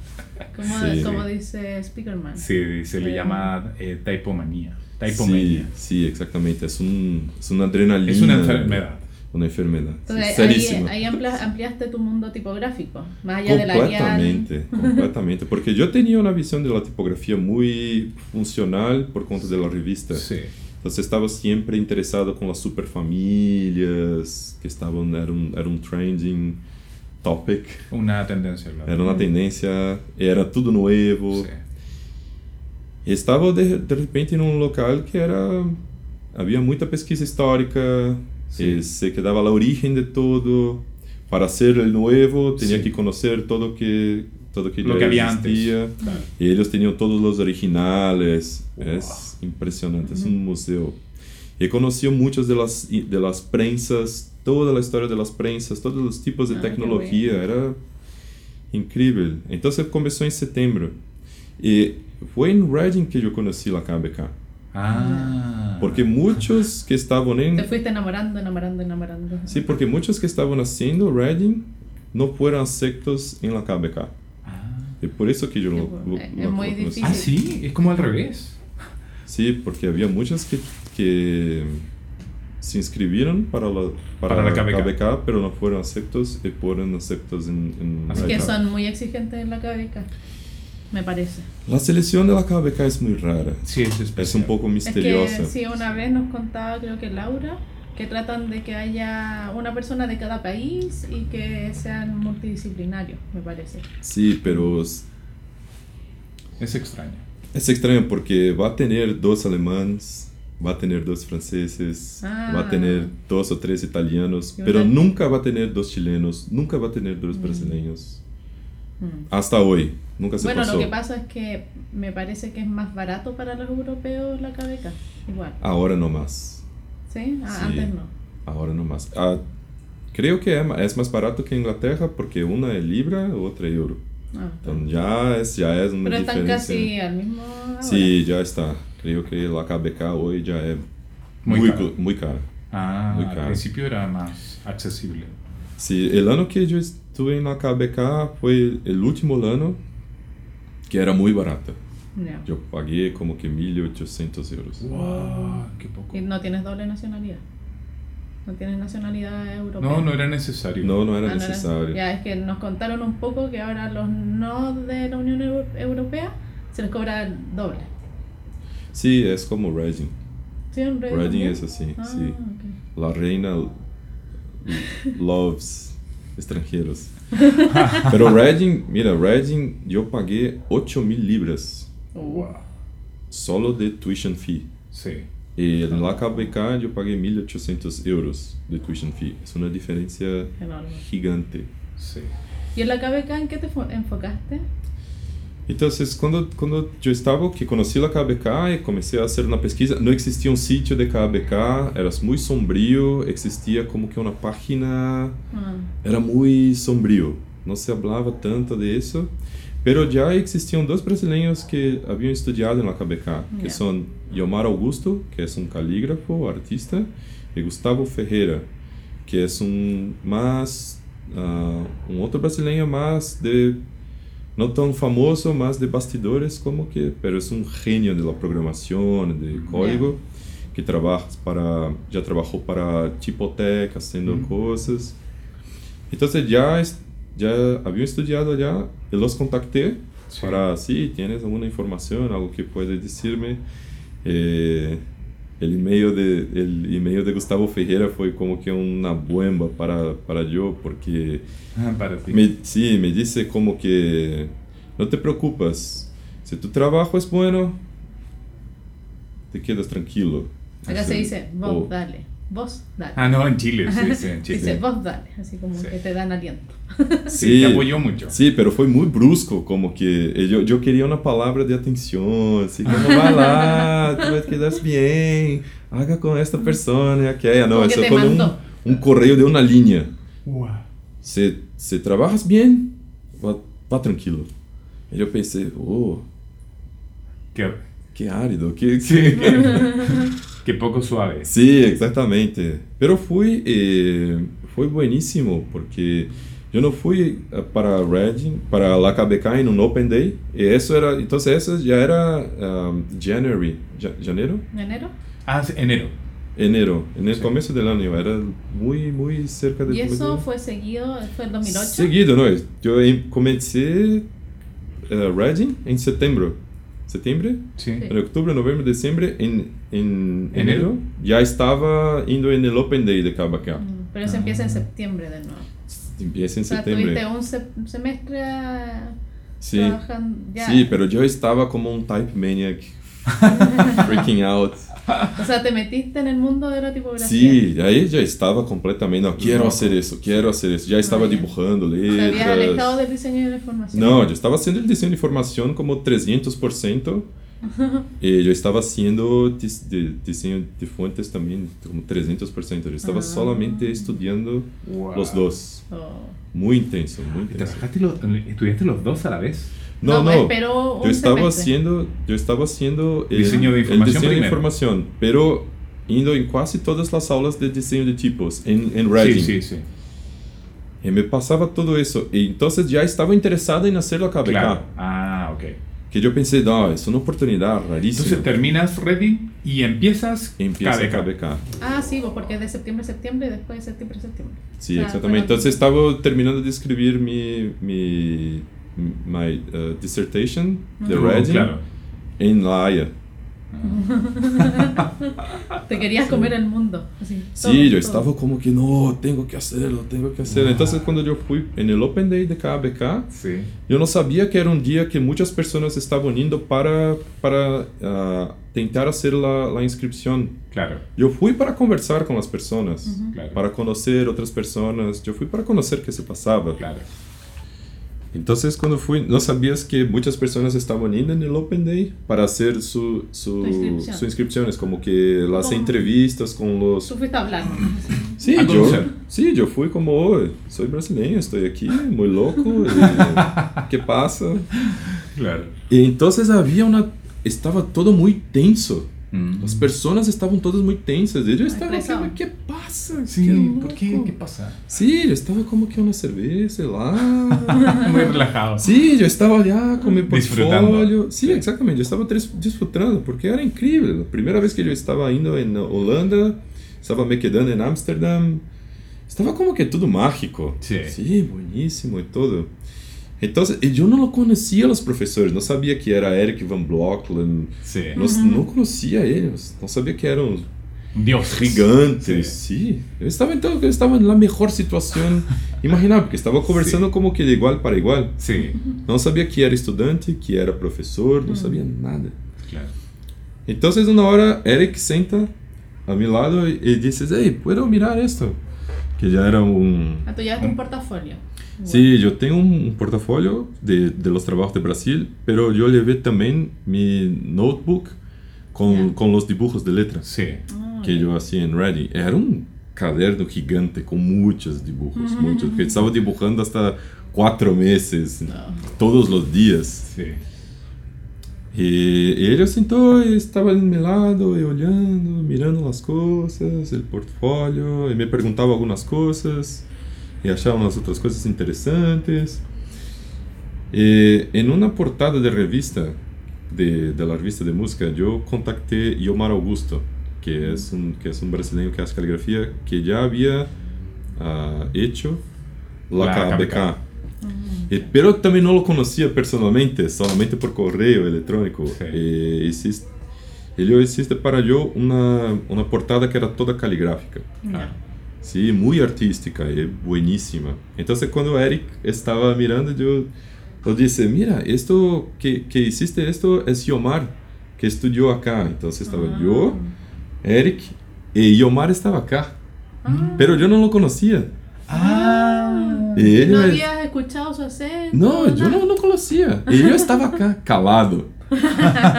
como, Sí. como dice Speakerman. Sí, se le Eh, llama eh, typomanía. Sí, Typomania. sí, exactamente. Es, un, es una adrenalina. Es una enfermedad. Una enfermedad. Entonces Sí, ahí, ahí amplia- ampliaste tu mundo tipográfico, más allá de la Completamente, [LAUGHS] completamente. Porque yo tenía una visión de la tipografía muy funcional por cuenta de la revista. Sí. Entonces estaba siempre interesado con las superfamilias, que estaban, era un, era un trending topic, Una tendencia, claro. era una tendencia, era tudo nuevo. Sí. Estava de, de repente num local que era havia muita pesquisa histórica, Sí. se quedava a origem de todo. Para ser el nuevo tenía Sí. que conocer todo que todo que, Lo ya que había antes. existía. Claro. Y ellos tenían todos los originales. Wow. Es impresionante, es un museo. Y conocí muchas de las, de las prensas, toda la historia de las prensas, todos los tipos de Ah, qué tecnología. Era increíble. Entonces comenzó en septiembre. Y fue en Reading que yo conocí la KBK. Ah. Porque muchos que estaban en... Te fuiste enamorando, enamorando, enamorando. Sí, porque muchos que estaban haciendo Reading no fueron aceptos en la KBK. Y por eso que yo lo, lo- Es lo muy conocí. Ah, sí, es como al revés. Sí, porque había muchos que, que se inscribieron para la, para Para la KBK. KBK, pero no fueron aceptos y fueron aceptos en, en Así Es que son muy exigentes en la KBK, me parece. La selección de la KBK es muy rara. Sí, es Es especial. un poco Es misteriosa. que sí, una vez nos contaba, creo que Laura, que tratan de que haya una persona de cada país y que sean multidisciplinarios, me parece. Sí, pero es, Es extraño. es extraño porque va a tener dos alemanes, va a tener dos franceses, Ah. va a tener dos o tres italianos, pero nunca va a tener dos chilenos, nunca va a tener dos Mm. brasileños. Mm. Hasta hoy, nunca se Bueno, pasó. lo que pasa es que me parece que es más barato para los europeos la KBK, igual. Ahora no más. ¿Sí? Ah, Sí. Antes no. Ahora no más. Ah, creo que es, más barato que Inglaterra porque una es libra, otra es euro. Ah, Entonces ya es, ya es una pero están diferencia. casi al mismo. ahora. Sí, ya está. Creo que la KBK hoy ya es Muy muy, cara. cl- muy cara. Ah, Muy al caro. principio era más accesible. Sí, el año que yo estuve en la KBK fue el último año que era muy barata. Yo pagué como que 1.800 euros. Wow, qué poco. Y no tienes doble nacionalidad. No tienes nacionalidad europea. No, no era necesario. No, no Ah, era no era- necesario. Ya, es que nos contaron un poco que ahora los no de la Unión Eu- Europea se les cobra doble. Sí, es como Reading. ¿Sí? ¿En Reading Reading también? es así, Ah, sí. La reina loves extranjeros. [LAUGHS] Pero Reading, mira, Reading yo pagué 8.000 libras Wow. solo de tuition fee. Sí. Y en la KBK yo pagué 1.800 euros de tuition fee. Es una diferencia Enorme. gigante. Sí. ¿Y en la KBK en qué te fo- enfocaste? Entonces, cuando, cuando yo estaba, que conocí la KBK y comencé a hacer una pesquisa, no existía un sitio de KBK, era muy sombrío, existía como que una página, Ah, era muy sombrío, no se hablaba tanto de eso, pero ya existían dos brasileños que habían estudiado en la KBK, que Ya. son Yomar Augusto, que es un calígrafo, artista, y Gustavo Ferreira, que es un más, ah, un otro brasileño más de no tan famoso, más de bastidores como que, pero es un genio de la programación, de código, que trabaja para, ya trabajó para Chipotec haciendo Mm. cosas. Entonces ya, es- ya había estudiado allá, y los contacté Sí. para, si tienes alguna información, algo que puedes decirme. Eh, el email de el email de Gustavo Ferreira fue como que una bomba para, para yo porque Ah, [LAUGHS] para ti. me, sí, me dice como que no te preocupes, si tu trabajo es bueno, te quedas tranquilo. Acá se dice, vos oh, dale, vos dale. Ah, no, en Chile, sí, sí, en [LAUGHS] Chile. Dice, vos dale, así como Sí. que te dan aliento. Sí, [LAUGHS] te apoyó mucho. Sí, pero fue muy brusco, como que eh, yo, yo quería una palabra de atención, así como, va lá, [LAUGHS] tú vas a quedar bien, haga con esta persona y aquella. No, eso fue un, un correo de una línea. Wow. Se, se trabajas bien, va, va tranquilo. Y yo pensé, oh, Qué, qué árido, qué... sí, qué- qué poco suave. Sí, exactamente. Pero fui, eh, fue buenísimo porque yo no fui eh, para Reading, para la KBK en un Open Day. Y eso era, entonces eso ya era um, January, ja- ¿Janeiro? ¿En enero? Ah, sí, enero. Enero, en el Sí. comienzo del año, era muy, muy cerca del ¿Y eso comienzo. fue seguido? ¿Fue el 2008? Seguido, ¿no? Yo em- comencé eh, Reading en septiembre. ¿Septiembre? Sí. Sí. En octubre, noviembre, diciembre, en, en Enero. ya estaba indo en el Open Day de KBK. Mm, Pero eso empieza en Ah. septiembre de nuevo. Empieza en O sea, septiembre. tuviste un se- semestre ah, Sí. trabajando ya. Sí, pero yo estaba como un type maniac, [LAUGHS] freaking out. [LAUGHS] O sea, te metiste en el mundo de la tipografía. Sí, ahí ya estaba completamente, no, quiero Loco. hacer eso, quiero hacer eso. Ya estaba Ah, dibujando Te habías alejado letras. del diseño de la información. No, yo estaba haciendo el diseño de información como 300%. y [LAUGHS] yo estaba haciendo dis- de- diseño de fuentes también como 300%. Yo estaba Ah. solamente estudiando Wow. los dos. Oh. Muy intenso, muy ¿Y intenso. ¿Trabajaste los, ¿Estudiaste los dos a la vez? No, No, no. esperó Yo estaba semestre. haciendo, yo estaba haciendo el Diseño de el información diseño de información, pero indo en casi todas las aulas de diseño de tipos en, en Reading. Sí, sí, sí. Y me pasaba todo eso. Y entonces ya estaba interesado en hacer la KBK. Claro. Ah, ok. Que yo pensé, no, es una oportunidad rarísima. Entonces terminas Reading y empiezas Empieza KBK. KBK. Ah, sí, pues porque es de septiembre a septiembre y después de septiembre a septiembre. Sí, O sea, exactamente. Entonces estaba terminando de escribir mi, mi my, uh, dissertation de Ujú. Reading Claro. en La Haya. Te querías comer el mundo. Así, Sí, todo, yo todo. estaba como que no, tengo que hacerlo, tengo que hacerlo. Wow. Entonces cuando yo fui en el Open Day de KBK, Sí. yo no sabía que era un día que muchas personas estaban yendo para, para ah, tentar hacer la, la inscripción. Claro. Yo fui para conversar con las personas, Ujú. Claro. para conocer otras personas, yo fui para conocer qué se pasaba. Claro. Entonces cuando fui, no sabías que muchas personas estaban yendo en el Open Day para hacer su, su, su inscripciones, como que las ¿Cómo? entrevistas con los... Tú fuiste a hablar. Sí, A yo, sí, yo fui como, "Oh, soy brasileño, estoy aquí, muy loco, y, [LAUGHS] ¿qué pasa? Claro. Y entonces había una, estaba todo muy tenso. Mm. Las personas estaban todas muy tensas. Y yo estaba estresado. como, ¿qué pasa? Sí, Qué ¿por qué? loco". ¿Qué pasa? Sí, yo estaba como que una cerveza lá. Muy relajado. Sí, yo estaba allá con mi Disfrutando. portfolio. Sí, Sí. exactamente. Yo estaba tres- disfrutando porque era increíble. La primera vez que yo estaba indo en Holanda, estaba me quedando en Ámsterdam. Estaba como que todo mágico. Sí. Sí, buenísimo y todo. Entonces, yo no lo conocía a los profesores. No sabía que era Eric Van Blockland. Sí. No, no conocía a ellos. No sabía que eran Dios. gigantes. Sí. Sí. Yo estaba entonces, yo estaba en la mejor situación [LAUGHS] imaginable, porque estaba conversando Sí. como que de igual para igual. Sí, Não sabia que era estudante, que era professor, não sabia nada. claro. Entonces, una hora, Eric senta a mi lado y, y dices, hey, ¿puedo mirar esto? Que ya era un... Ah, tú llevaste un portafolio. Sí, yo tengo un portafolio de, de los trabajos de Brasil, pero yo llevé también mi notebook con, Ya. con los dibujos de letras Sí. Ah, que yo hacía en Ready. Era un caderno gigante con muchos dibujos, muchos, que estaba dibujando hasta cuatro meses, no. todos los días. Sí. Y, y ella sentó y estaba en mi lado y olhando, mirando las cosas, el portfolio, y me preguntaba algunas cosas, y achaba unas otras cosas interesantes. Y en una portada de revista, de, de la revista de música, yo contacté Yomar Augusto, que es un, que es un brasileño que hace caligrafía, que ya había ah, hecho la, La KBK. KBK. Eh, pero también no lo conocía personalmente, solamente por correo electrónico. Sí. Eh, hiciste, él hiciste para yo una, una portada que era toda caligráfica. Ya. Sí, muy artística y buenísima. Entonces cuando Eric estaba mirando, yo le dije, mira, esto que, que hiciste esto es Yomar, que estudió acá. Entonces estaba Ah. yo, Eric, y Yomar estaba acá. Ah. Pero yo no lo conocía. Ah. Y él ¿No es- habías escuchado su acento? No, yo nada? no, no conocía. Y yo estaba acá, [LAUGHS] calado. [LAUGHS]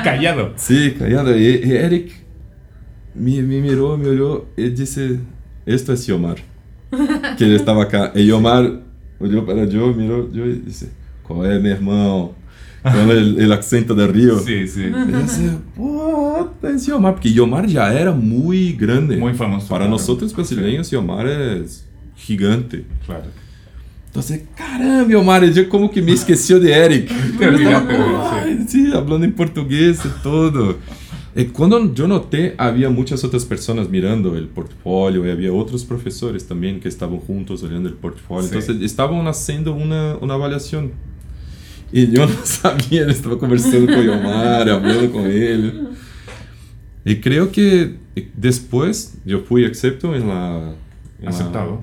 Callado. Sí, callado. Y, y Eric me, me miró, me olhó y dice, esto es Yomar. Que ele estaba acá. Y Yomar olhou para yo, miró yo y dice, ¿cuál es mi hermano? Con el, el acento de Río. Sí, sí. Y yo decía, puta, es Yomar. Porque Yomar ya era muy grande. Muy famoso. Para claro. nosotros brasileños, Yomar es gigante. Claro. Entonces, caramba, Omar, yo como que me esqueció de Eric. Te Eu estaba olvidaste, como, sí. "Ay, sí, hablando en Y cuando yo noté, había muchas otras personas mirando el portfolio y había otros profesores también que estaban juntos olhando el portfolio. Sí. Entonces, estaban haciendo una, una avaliación. Y yo no [LAUGHS] sabía, yo estaba conversando con Omar, hablando con él. Y creo que después yo fui acepto en la... en la- Aceptado.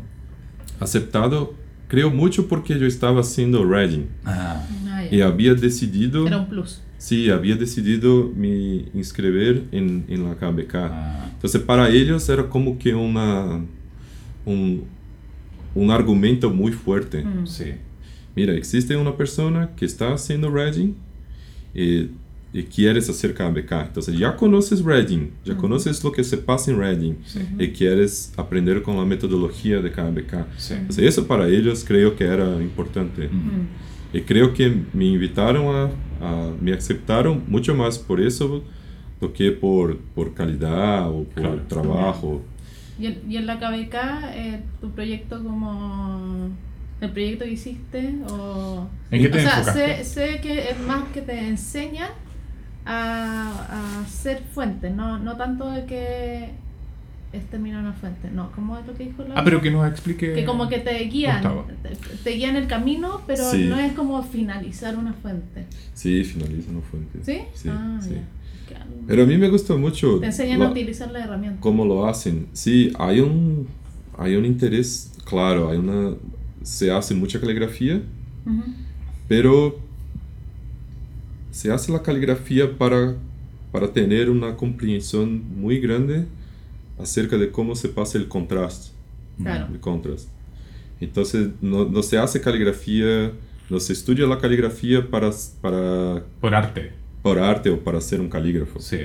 aceptado, creo mucho porque yo estaba haciendo Reading Ah. Y había decidido, Era un plus. sí, había decidido me inscribir en, en la KBK. Ah. Entonces para ellos era como que una, un, un argumento muy fuerte. Mm. Sí. Mira, existe una persona que está haciendo Reading y, y quieres hacer KBK. Entonces ya conoces Reading, ya conoces lo que se pasa en Reading y quieres aprender con la metodología de KBK. Sí. Entonces, eso para ellos creo que era importante. Mm. Y creo que me invitaron a, a- me aceptaron mucho más por eso do que por, por calidad o por Claro. trabajo. Y en, y en la KBK, eh, tu proyecto como... ¿El proyecto que hiciste? O, ¿En qué te o sea, sé, sé que es más que te enseñan a, a hacer fuentes, no, no tanto de que es terminar una fuente, no, ¿cómo es lo que dijo la Ah, pero que nos explique. que como que te guían, te, te guían el camino, pero Sí. no es como finalizar una fuente. Sí, finaliza una fuente. ¿Sí? Sí, ah, sí. Claro. Pero a mí me gusta mucho Te enseñan la- a utilizar la herramienta. cómo lo hacen. Sí, hay un, hay un interés, claro, hay una, se hace mucha caligrafía, pero se hace la caligrafía para, para tener una comprensión muy grande acerca de cómo se pasa el contraste. Claro. El contraste. Entonces, no, no se hace caligrafía no se estudia la caligrafía para, para, Por arte. por arte o para ser un calígrafo. Sí.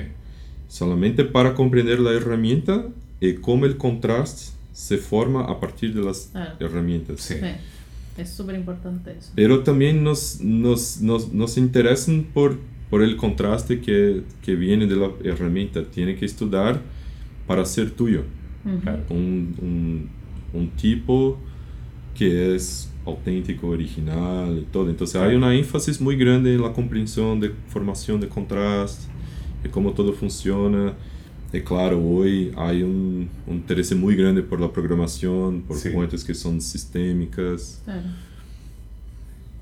Solamente para comprender la herramienta y cómo el contraste se forma a partir de las Claro. herramientas. Sí. Sí. Es súper importante eso. Pero también nos, nos, nos, nos interesan por, por el contraste que, que viene de la herramienta. Tiene que estudiar para ser tuyo. Ujú. Claro. Un, un, un tipo que es auténtico, original y todo. Entonces hay una énfasis muy grande en la comprensión de formación de contraste, de cómo todo funciona. Y claro, hoy hay un, un interés muy grande por la programación, por Sí. fuentes que son sistémicas. Claro.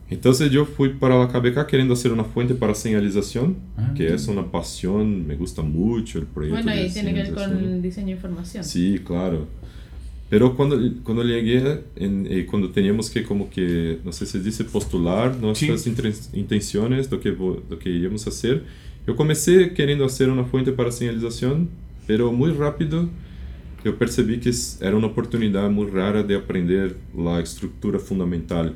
Entonces yo fui para la KBK queriendo hacer una fuente para señalización, Ah. que es una pasión, me gusta mucho el proyecto. Bueno, de y tiene que ver con diseño de información. Sí, claro. Pero cuando, cuando llegué, en, eh, cuando teníamos que como que, no sé si se dice, postular nuestras Sí. intenciones, lo que, lo que íbamos a hacer, yo comencé queriendo hacer una fuente para señalización, pero muy rápido yo percibí que era una oportunidad muy rara de aprender la estructura fundamental.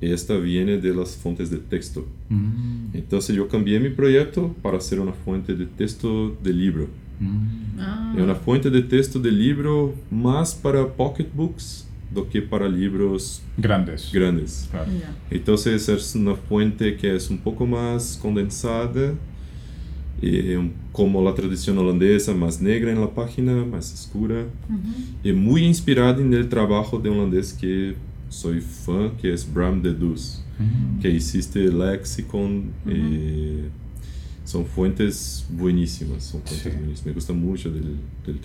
Esta viene de las fuentes de texto. Mm. Entonces yo cambié mi proyecto para hacer una fuente de texto de libro. Mm. Ah, É uma fonte de texto de livro mais para pocketbooks do que para livros Grandes. grandes. Claro. ya. Então, é uma fonte que é um pouco mais condensada e um- como a tradição holandesa, mais negra na página, mais escura Ujú. e muito inspirada no trabalho de um holandês que sou fã, que é Bram de Dus, Mm. que existe lexicon e são fontes buenísimas, são fontes Sí. buenísimas. Me gusta mucho del, del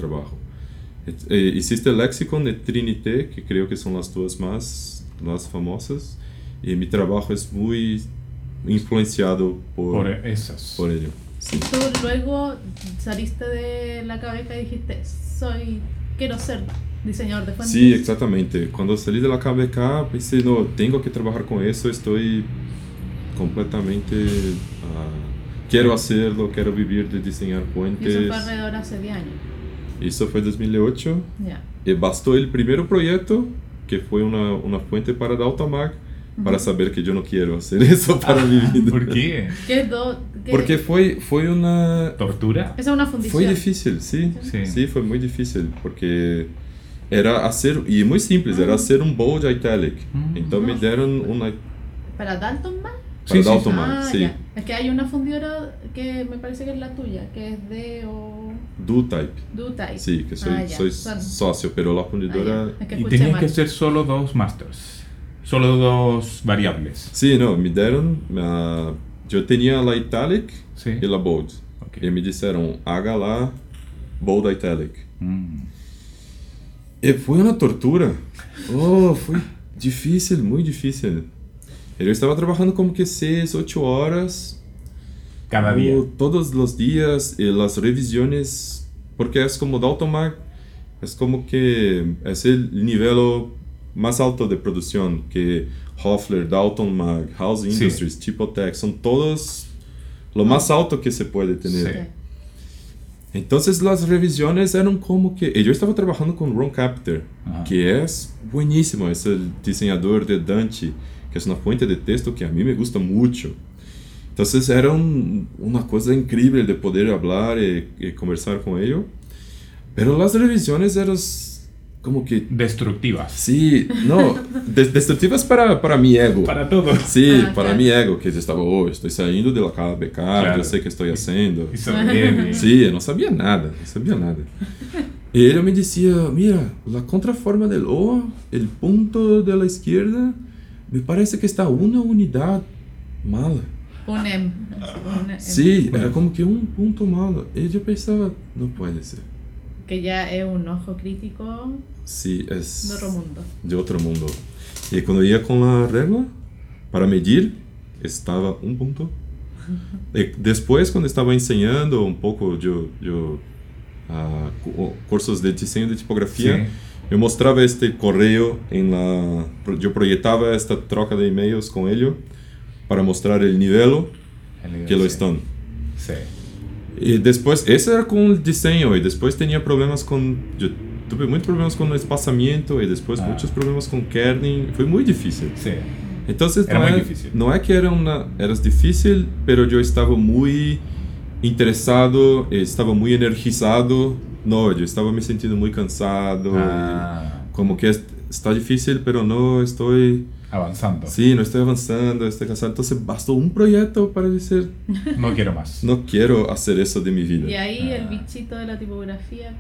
eh, existe Lexicon e Trinité, que creo que son las duas más las famosas, y mi trabajo es muy influenciado por, Por por, esas. ello. Sí. Tú luego saliste de la cabeza y dijiste, soy, quiero ser diseñador de fuentes. Sí, exactamente. Cuando salí de la KBK, pensé, no, tengo que trabajar con eso, estoy completamente... ah, quiero hacerlo, quiero vivir de diseñar Y puentes. eso fue alrededor hace 10 años. Isso foi 2008. Ya. E bastou el primeiro projeto, que foi uma, uma fuente para Daltamag, para saber que eu não quero fazer isso [LAUGHS] para mi vida. ¿Por qué? ¿Qué do- qué- Porque foi, foi uma... ¿Tortura? Esa es una fundición. Foi difícil, sim. Sim. Sim, foi muito difícil, porque era hacer, e muito simples, era hacer um bold italic. Hum. Então me deram uma... ¿Para Dalton más? Para Sí, sí. Daltamag, ah, sim. ya. Es que hay una fundidora que me parece que es la tuya, que es de o Do type. do type. Sim, que sou, Ah, ya. sou Son- sócio, pero la fundidora... Ah, ya. Es que Y escuché tenías mal. que hacer solo dos masters. Solo dos variables. Sim, não, me deram... ah, eu tinha a italic Sí. e a bold. Ok. E me disseram, haga lá bold italic. Mm. E foi uma tortura. Oh, foi difícil, muito difícil. Eu estava trabalhando como que seis, oito horas Cada día. o- todos os dias e as revisões, porque é como Dalton Mag, é como que é o nível mais alto de produção que Hoffler, Dalton Mag, House Sí. Industries, Chipotech, são todos lo mais alto que se pode ter. Sí. Sí. Entonces las revisiones eran como que... Yo estaba trabajando con Ron Carpenter, Ajá. que es buenísimo, es el diseñador de Dante, que es una fuente de texto que a mí me gusta mucho. Entonces era un- una cosa increíble de poder hablar y, y conversar con ellos. Pero las revisiones eran como que... Destructivas. Sí, no, des- destructivas para, para mi ego. Para todos. Sí, Ah, para claro. mi ego, que yo estaba, oh, estoy saliendo de la KBK, Claro. yo sé qué estoy haciendo. Y sonríe. [LAUGHS] Sí, eu não sabia nada, não sabia nada. E ele me dizia, mira, a contraforma del O, el punto de la izquierda, me parece que está una unidad mala. Un M. así, un M. Sí, era como que um ponto malo. E eu pensava, não pode ser. Que ya es un ojo crítico Sí, é de otro mundo. de outro mundo. E quando eu ia com a régua para medir, estava um ponto. E depois, quando estava ensinando um pouco de, de ah, cu- cursos de desenho de tipografia, Sí. eu mostrava este correio em la, eu projetava esta troca de e-mails com ele para mostrar o nível El- que lo sí. estão. Sí. E depois, esse era com o desenho, e depois tinha problemas com. Eu tive muitos problemas com o espaçamento, e depois Ah. muitos problemas com kerning. Foi muito difícil. Sí. Entonces Era muy es, difícil. no es que era una era difícil, pero yo estaba muy interesado, eh, estaba muy energizado. No, yo estaba me sintiendo muy cansado. Ah, como que es- está difícil, pero no estoy... avanzando. Sí, no estoy avanzando, estoy cansado. Entonces bastó un proyecto para decir, No quiero más. [LAUGHS] no quiero hacer eso de mi vida. Y ahí el Ah. bichito de la tipografía,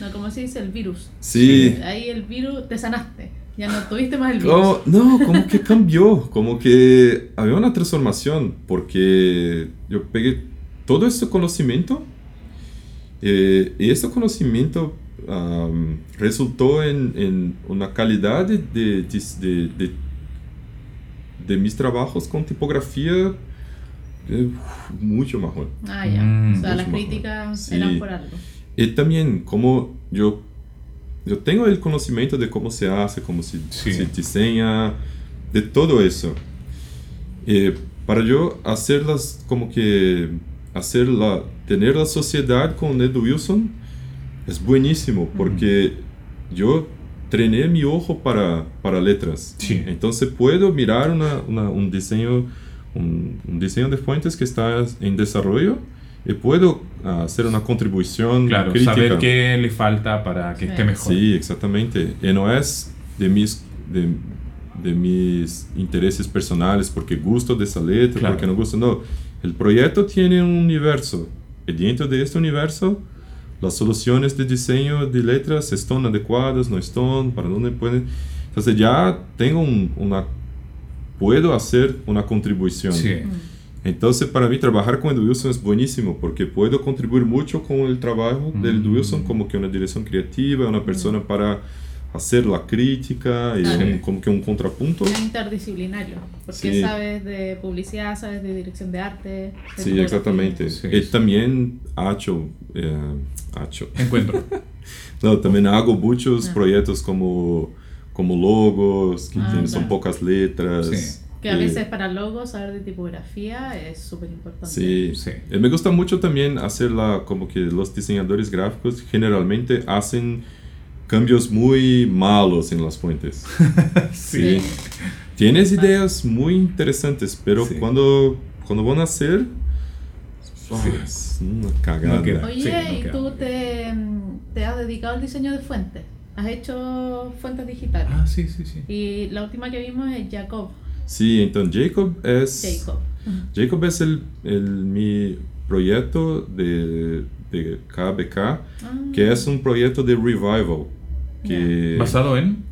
no, ¿cómo se dice? El virus. Sí. Ahí el virus, te sanaste. Ya no tuviste más el virus. Oh, no, como que cambió, como que había una transformación, porque yo pegué todo este conocimiento eh, y este conocimiento am, resultó en, en una calidad de, de, de, de- de mis trabajos con tipografía eh, mucho mejor. Ah, ya. Mm, o sea, las críticas Sí. eran por algo. Y también como yo, yo tengo el conocimiento de cómo se hace, cómo se, Sí. se diseña, de todo eso. Eh, para yo hacerlas como que hacer la, tener la sociedad con Ed Wilson es buenísimo porque yo trené mi ojo para, para letras. Sí. Entonces puedo mirar una, una- un diseño un, un diseño de fuentes que está en desarrollo y puedo ah, hacer una contribución Claro, crítica. saber qué le falta para que Sí. esté mejor. Sí, exactamente. Y no es de mis, de, de mis intereses personales porque gusto de esa letra, Claro. porque no gusto. No, el proyecto tiene un universo. Y dentro de este universo, las soluciones de diseño de letras están adecuadas, no están, para dónde pueden. Entonces ya tengo un- una... Puedo hacer una contribución. Sí. Entonces, para mí, trabajar con el Wilson es buenísimo porque puedo contribuir mucho con el trabajo del Mm. Wilson, como que una dirección creativa, una persona para hacer la crítica y Claro. un- como que un contrapunto. Es interdisciplinario. Porque Sí. sabes de publicidad, sabes de dirección de arte. de Sí, exactamente. Sí. Y también hago, eh, hago- Encuentro. [LAUGHS] No, también hago muchos Ah. proyectos como, como logos, que Ah, tienen- son pocas letras. Sí. Que a veces para logos saber de tipografía es súper importante. Sí, Sí. Eh, me gusta mucho también hacer la, como que los diseñadores gráficos generalmente hacen cambios muy malos en las fuentes. [LAUGHS] sí. Tienes ideas muy interesantes, pero Sí. cuando, cuando van a hacer, oh, Sí. es una cagada. No. Oye, Sí, no ¿y queda tú te, te has dedicado al diseño de fuentes? ¿Has hecho fuentes digitales? Ah, sí, sí, sí. Y la última que vimos es Jacob. Sí, entonces Jacob es... Jacob. Jacob es el, el- mi proyecto de, de KBK, Ah, que es un proyecto de revival. Que, ¿Basado en?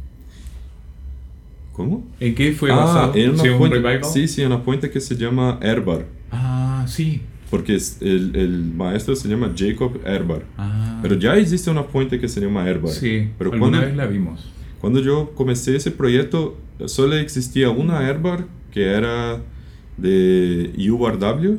¿Cómo? ¿En qué fue ah, basado? en una ¿Sí, un fuente, revival? Sí, sí, una fuente que se llama Herbar. Ah, sí. Porque el, el maestro se llama Jacob Herbar. Ah, Pero ya existe una fuente que se llama Herbar. Sí, Pero alguna cuando, vez la vimos. cuando yo comencé ese proyecto, solo existía una Herbar que era de URW.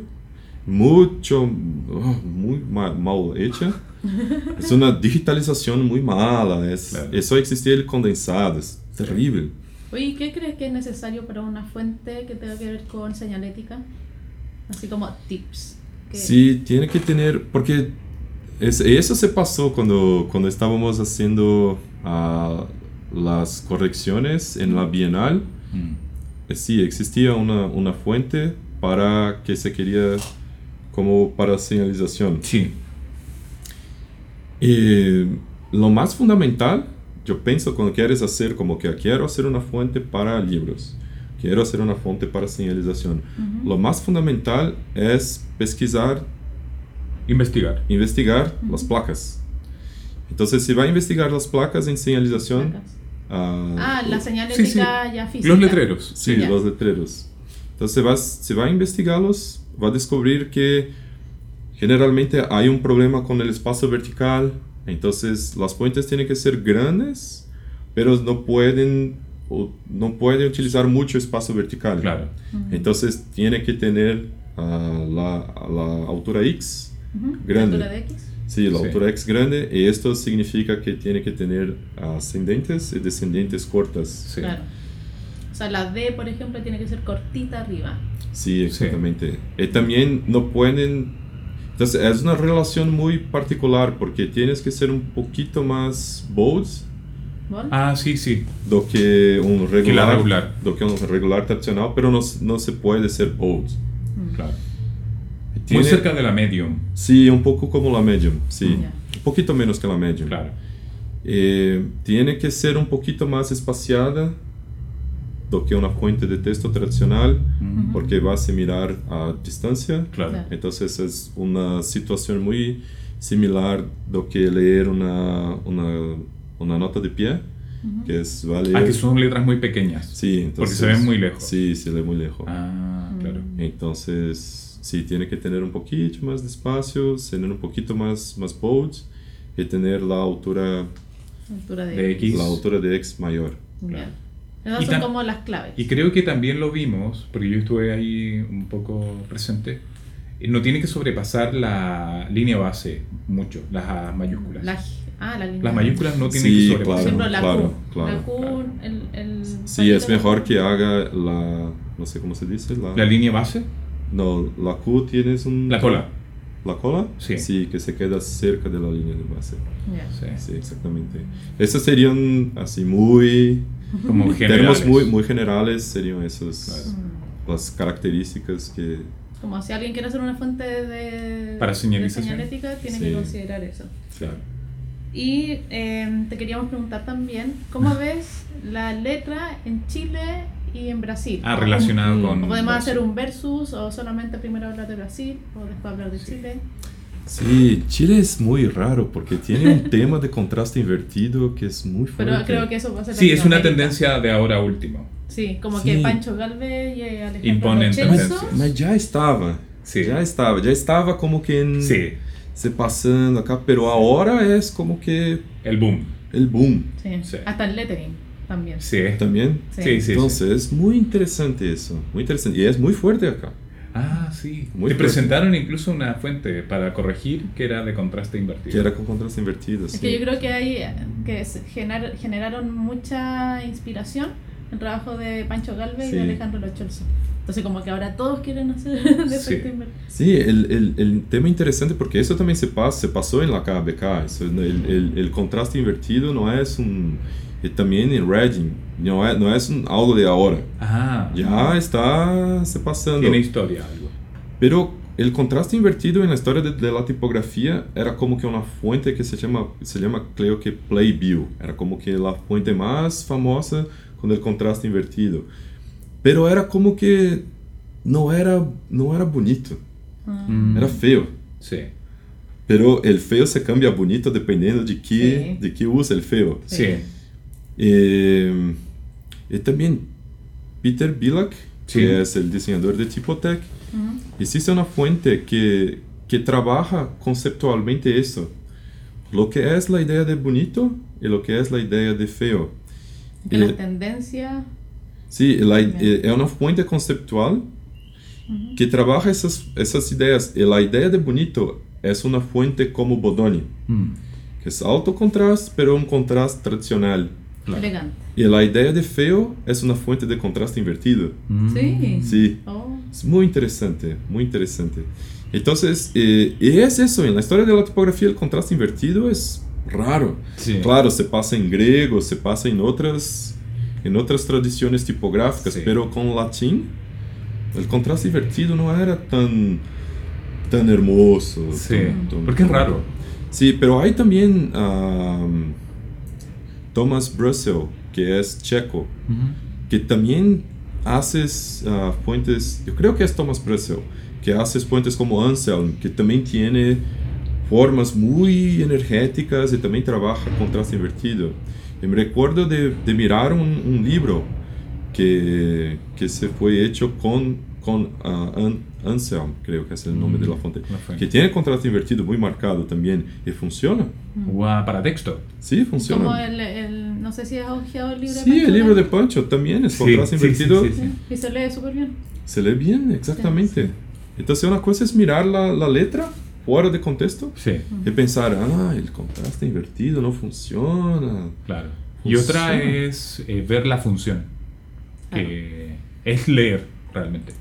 Mucho, oh, muy ma- mal hecha. [LAUGHS] es una digitalización muy mala. Es, Claro. Eso existía el condensado. Es terrible. Oye, ¿qué crees que es necesario para una fuente que tenga que ver con señalética? Así como tips. que- Sí, tiene que tener, porque es- eso se pasó cuando, cuando estábamos haciendo ah, las correcciones en la Bienal. Mm. Sí, existía una, una fuente para que se quería como para señalización. Sí. Y lo más fundamental, yo pienso cuando quieres hacer como que quiero hacer una fuente para libros, quiero hacer una fuente para señalización. Ujú. Lo más fundamental es pesquisar Investigar. investigar las placas. Entonces, si va a investigar las placas en señalización, Placas. ah, Ah, la Sí, señalética sí. ya física. Los letreros. sí, los letreros. Entonces, vas, si va a investigarlos, va a descubrir que generalmente hay un problema con el espacio vertical. Entonces, las puentes tienen que ser grandes, pero no pueden, o no pueden utilizar mucho espacio vertical. Claro. Ujú. Entonces, tiene que tener ah, la, la altura X Ujú. grande. ¿Altura de X? Sí, la Sí. altura X grande y esto significa que tiene que tener ascendentes y descendientes cortas. Sí. Claro. O sea, la D, por ejemplo, tiene que ser cortita arriba. Sí, exactamente. Y también no pueden... Entonces es una relación muy particular porque tienes que ser un poquito más bold? Ah, sí, sí. do que um Que la regular, regular. do que um regular tradicional, pero não, não se pode ser bold. Mm. Claro. Tiene- Muy cerca de la medium. Sí, un poco como la medium, sí. Ya. Un poquito menos que la medium. Claro. Eh, tiene que ser un poquito más espaciada do que una fuente de texto tradicional, Ujú. porque vas a mirar a distancia. Claro. Claro. Entonces es una situación muy similar do que leer una, una, una nota de pie, que es vale. Ah, que son letras muy pequeñas. Sí, entonces, Porque se ven muy lejos. Sí, se lee muy lejos. Ah, claro. Entonces, sí, tiene que tener un poquito más de espacio, tener un poquito más, más bold y tener la altura, Altura de, De X. la altura de X mayor. Ya. Esas Y son como las claves. Y creo que también lo vimos, porque yo estuve ahí un poco presente. eh, No tiene que sobrepasar la línea base mucho, las mayúsculas. La- ah, la línea. Las mayúsculas no tienen Sí, que Por sobrepasar. ejemplo, la claro, Q. claro, la Q, claro. el, el Sí, es mejor que haga la, no sé cómo se dice, la, La línea base, no, la Q tienes un... la cola. ¿La cola? Sí. que se queda cerca de la línea de base. Ya. Sí. Sí, exactamente. Esas serían así muy... Como generales. muy, muy generales serían esas Claro. Las características que... Como si alguien quiere hacer una fuente de, Para de señalización. señalética, tiene Sí. que considerar eso. Claro. Y eh, te queríamos preguntar también, ¿cómo [LAUGHS] ves la letra en Chile y en Brasil? Ah, relacionado con. ¿O podemos hacer Brasil. un versus o solamente primero hablar de Brasil o después hablar de Sí. Chile? Sí, Chile es muy raro porque tiene un [LAUGHS] tema de contraste invertido que es muy fuerte. Pero creo que eso va a ser Sí, es una tendencia de ahora último. Sí, como Sí. que Pancho Galvez y Alejandro Imponen Lochelso. tendencias. Mas já estava. Sí. Já estava. Já estava como que en- Sí, se passando acá, pero ahora es como que el boom. el boom Sí. Sí. Hasta el lettering también. Sí. también. Sí. Sí, sí. Entonces es muy interesante eso, muy interesante. Y es muy fuerte acá. Ah, sí. Muy Te fuerte. presentaron incluso una fuente para corregir que era de contraste invertido. Que era con contraste invertido. Es sí. que yo creo que hay eh, que gener- generaron mucha inspiración el trabajo de Pancho Galvez y de Sí. Alejandro Lochelso. Entonces como que ahora todos quieren hacer [LAUGHS] de Sí. efecto invertido. Sí, el, el, el tema interesante porque eso también se, pasa, se pasó en la KBK. Eso, el, el, el contraste invertido no es un... y también en Reading, no es, no es un, algo de ahora. Ah, Ya está se pasando. tiene historia algo. Pero el contraste invertido en la historia de, de la tipografía era como que una fuente que se llama, se llama creo que Playbill. Era como que la fuente más famosa con el contraste invertido. Pero era como que no era, no era bonito. Mm. era feo. Sí. Pero el feo se cambia bonito dependiendo de qué, Sí. de qué usa el feo. Sí. Eh, y también Peter Bilak, Sí. que es el diseñador de Tipotec, Ujú. existe una fuente que, que trabaja conceptualmente eso. Lo que es la idea de bonito y lo que es la idea de feo. Que Eh, las tendencias... Sí, la, eh, es una fuente conceptual que trabaja esas, esas ideas. Y la idea de bonito es una fuente como Bodoni, Mm. que es alto contraste, pero un contraste tradicional. Claro. Elegante. Y la idea de feo es una fuente de contraste invertido. Mm. Sí. Sí, Oh. es muy interesante, muy interesante. Entonces, eh, y es eso, en la historia de la tipografía el contraste invertido es raro. Sí. Claro, se pasa en griego, se pasa en otras, en otras tradiciones tipográficas, Sí. pero con latín el contraste invertido no era tan, tan hermoso. Sí. tan- tan- Porque es raro. Sí, pero hay también um, Thomas Brussel, que es checo, Ujú. que también haces ah, fuentes, yo creo que es Thomas Brussel, que haces fuentes como Anselm, que también tiene formas muy energéticas y también trabaja contraste invertido. Y me recuerdo de, de mirar un, un libro que, que se fue hecho con, con ah, An- Anselm, creo que es el nombre de la fuente, La fuente. que tiene contraste invertido muy marcado también y funciona. Guau, para texto. Sí, funciona. Como el, el... No sé si has hojeado el libro de Sí, Pancho el libro de. Pancho también es Sí, contraste sí, invertido. sí, sí, sí. Sí, Y se lee súper bien. Se lee bien, exactamente. Entonces una cosa es mirar la, la letra fuera de contexto Sí, y pensar, ah, el contraste invertido no funciona. claro. Y otra Funciona. es eh, ver la función, que es leer realmente.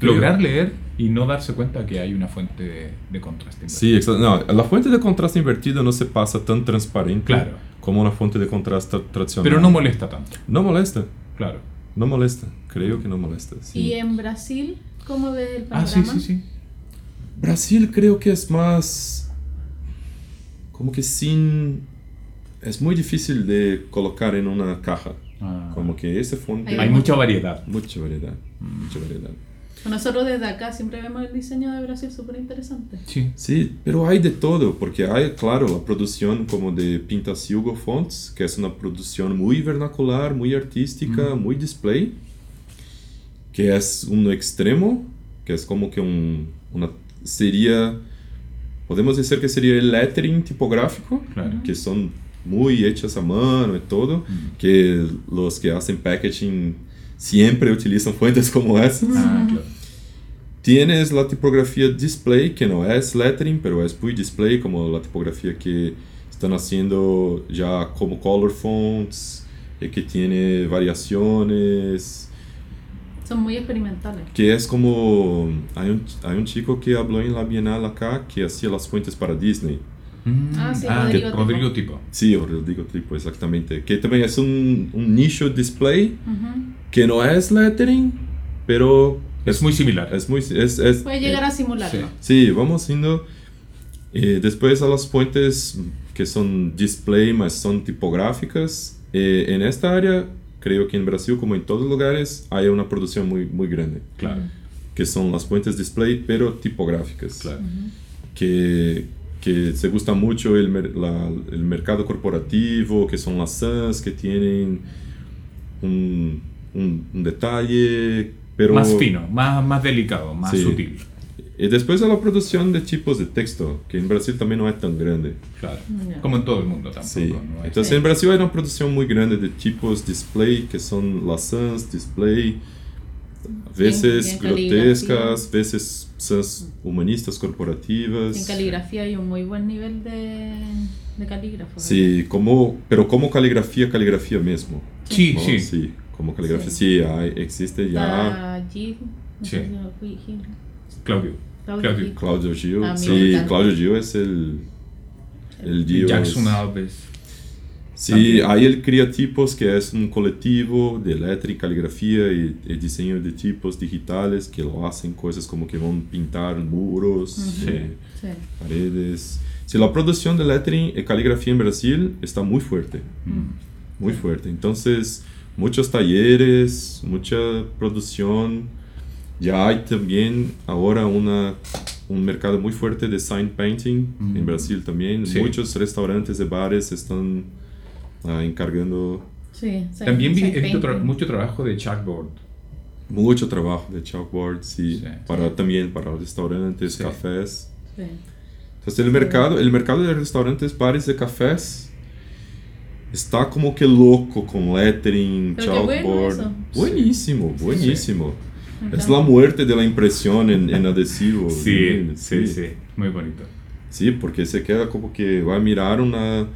Lograr leer y no darse cuenta que hay una fuente de, de contraste. Sí, exacto. No, la fuente de contraste invertido no se pasa tan transparente Claro. como una fuente de contraste tradicional. Pero no molesta tanto, No molesta, claro. no molesta. Creo que no molesta. sí. ¿Y en Brasil cómo ves el Ah, panorama? sí, sí, sí. Brasil creo que es más como que sin es muy difícil de colocar en una caja. Ah. Como que ese fuente Hay mucha variedad. mucha variedad, mucha variedad. Nosotros desde acá siempre vemos el diseño de Brasil súper interesante. Sí. Sí, pero hay de todo, porque hay, claro, la producción como de Pintacilgo Fonts, que es una producción muy vernacular, muy artística, muy display, que es un extremo, que es como que un, una sería, podemos decir que sería el lettering tipográfico, Claro. que son muy hechas a mano y todo, que los que hacen packaging siempre utilizan fuentes como esas. Ah, claro. Tienes la tipografía display, que no es lettering, pero es muy display, como la tipografía que están haciendo ya como color fonts, y que tiene variaciones, Son muy experimentales. que es como... Hay un, hay un chico que habló en la Bienal acá que hacía las fuentes para Disney. Mm, Ah, sí, ah, Rodrigo que- Rodrigo Tipo. Sí, o Rodrigo Tipo, exactamente. Que también es un, un nicho display, que no es lettering, pero... Es muy similar. Es muy... Es, es, Puede llegar a simularlo. sí. Sí, vamos indo eh, después a las fuentes que son display, más son tipográficas. Eh, en esta área, creo que en Brasil, como en todos lugares, hay una producción muy, muy grande, Claro. que son las fuentes display, pero tipográficas. Claro. Que, que se gusta mucho el, la- el mercado corporativo, que son las SANs, que tienen un, un- un detalle, pero... Más fino, más, más delicado, más Sí. sutil. Y después a la producción de tipos de texto, que en Brasil también no es tan grande. Claro. Ya. Como en todo el mundo tampoco. Sí. ¿no? Es- Entonces en Brasil hay una producción muy grande de tipos display, que son las sans display, veces bien grotescas, veces humanistas corporativas. En caligrafía hay un muy buen nivel de, de calígrafos. Sí, como, pero como caligrafía, caligrafía mismo. Sí, ¿no? sí. Sí, como caligrafía, Sí. sí, hay, existe ya. Gil, no Sí. si. Claudio. Claudio Claudio. Gil. Claudio Gil, Ah, sí. Claudio Gil es el, el dios. Jackson Alves. Sí, También. hay el Cría Tipos, que es un colectivo de letra y caligrafía y, y diseño de tipos digitales que lo hacen cosas como que van a pintar muros, eh, Sí. paredes. Sí, la producción de lettering y caligrafía en Brasil está muy fuerte, muy fuerte. Entonces, muchos talleres, mucha producción. Ya hay también ahora una, un mercado muy fuerte de sign painting en Brasil también. Sí. Muchos restaurantes y bares están ah, encargando Sí, sí, También vi he visto tra- mucho trabajo de chalkboard. mucho trabajo de chalkboard, sí, Sí. para también para restaurantes, Sí. cafés. Sí. Entonces el mercado, el mercado de restaurantes, bares y cafés está como que loco con lettering, Pero qué bueno buenísimo, buenísimo. Es la muerte de la impresión en, en adhesivo. Sí, ¿no? sí, sí. Muy bonito. Sí, porque se queda como que va a mirar una,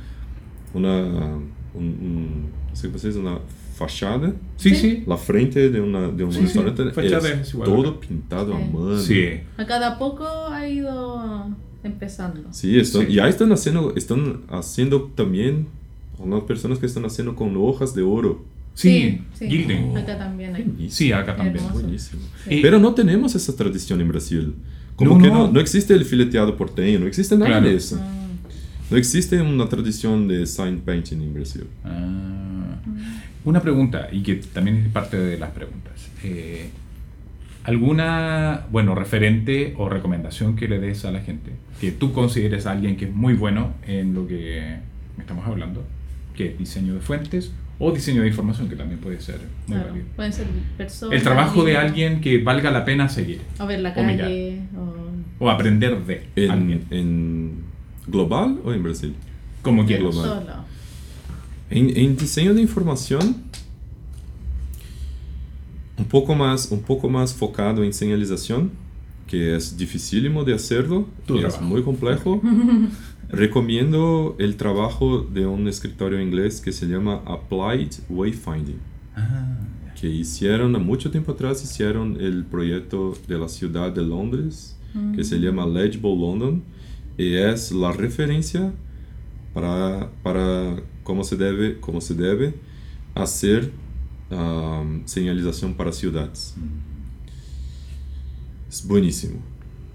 una, un, un- no sé cómo se dice, una fachada. Sí, Sí. sí. La frente de, una, de un Sí, restaurante sí. Fachada es igual todo acá. pintado a Sí. mano. Sí. A cada poco ha ido empezando. Sí, están, Sí. y ahí están haciendo, están haciendo también unas personas que están haciendo con hojas de oro. Sí, sí. gilding. Acá también hay. Sí, acá también. Buenísimo. Sí. Pero no tenemos esa tradición en Brasil. Como No, que no. no, no existe el fileteado porteño, no existe nada Claro. de eso. Ah, No existe una tradición de sign painting en Brasil. Ah. Una pregunta, y que también es parte de las preguntas. Eh, ¿Alguna, bueno, referente o recomendación que le des a la gente? Que tú consideres a alguien que es muy bueno en lo que estamos hablando, que es diseño de fuentes o diseño de información, que también puede ser muy claro. válido. Pueden ser personas. El trabajo de alguien que valga la pena seguir O ver la o mirar. calle. O... o aprender de ¿En, alguien, en global o en Brasil? como quieras. global. Solo. En, en diseño de información, un poco, más, un poco más focado en señalización, que es dificilísimo de hacerlo, Tu y es trabajo. muy complejo. [LAUGHS] Recomiendo el trabajo de un escritorio inglés que se llama Applied Wayfinding, Ah, que hicieron, a mucho tiempo atrás, hicieron el proyecto de la ciudad de Londres, que se llama Legible London, es la referencia para, para cómo se debe, cómo se debe hacer um, señalización para ciudades. Es buenísimo,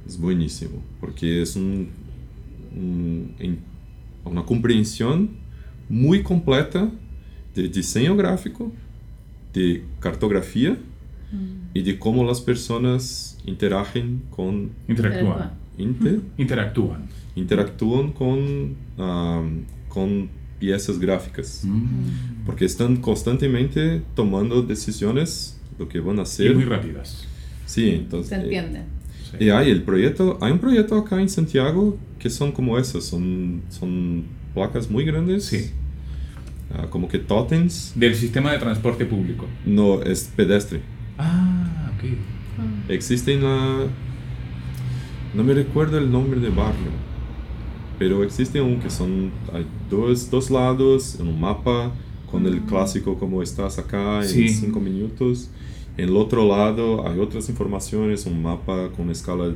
es buenísimo, porque es un, un- en- una comprensión muy completa de diseño gráfico, de cartografía y de cómo las personas interagen con, Interactúan. Inte- Interactúan. interactúan con, um, con piezas gráficas. Mm. Porque están constantemente tomando decisiones lo que van a Y hacer. muy rápidas. Sí, entonces. Se entiende. Sí. Y hay el proyecto, hay un proyecto acá en Santiago que son como esos, son, son placas muy grandes. Sí. ah, como que totems, Del sistema de transporte público. no es pedestre. Ah, ok. Ah. Existe en la... No me recuerdo el nombre de barrio, pero existe un que son, hay dos, dos lados en un mapa con el clásico como estás acá en Sí. cinco minutos. En el otro lado hay otras informaciones, un mapa con escala...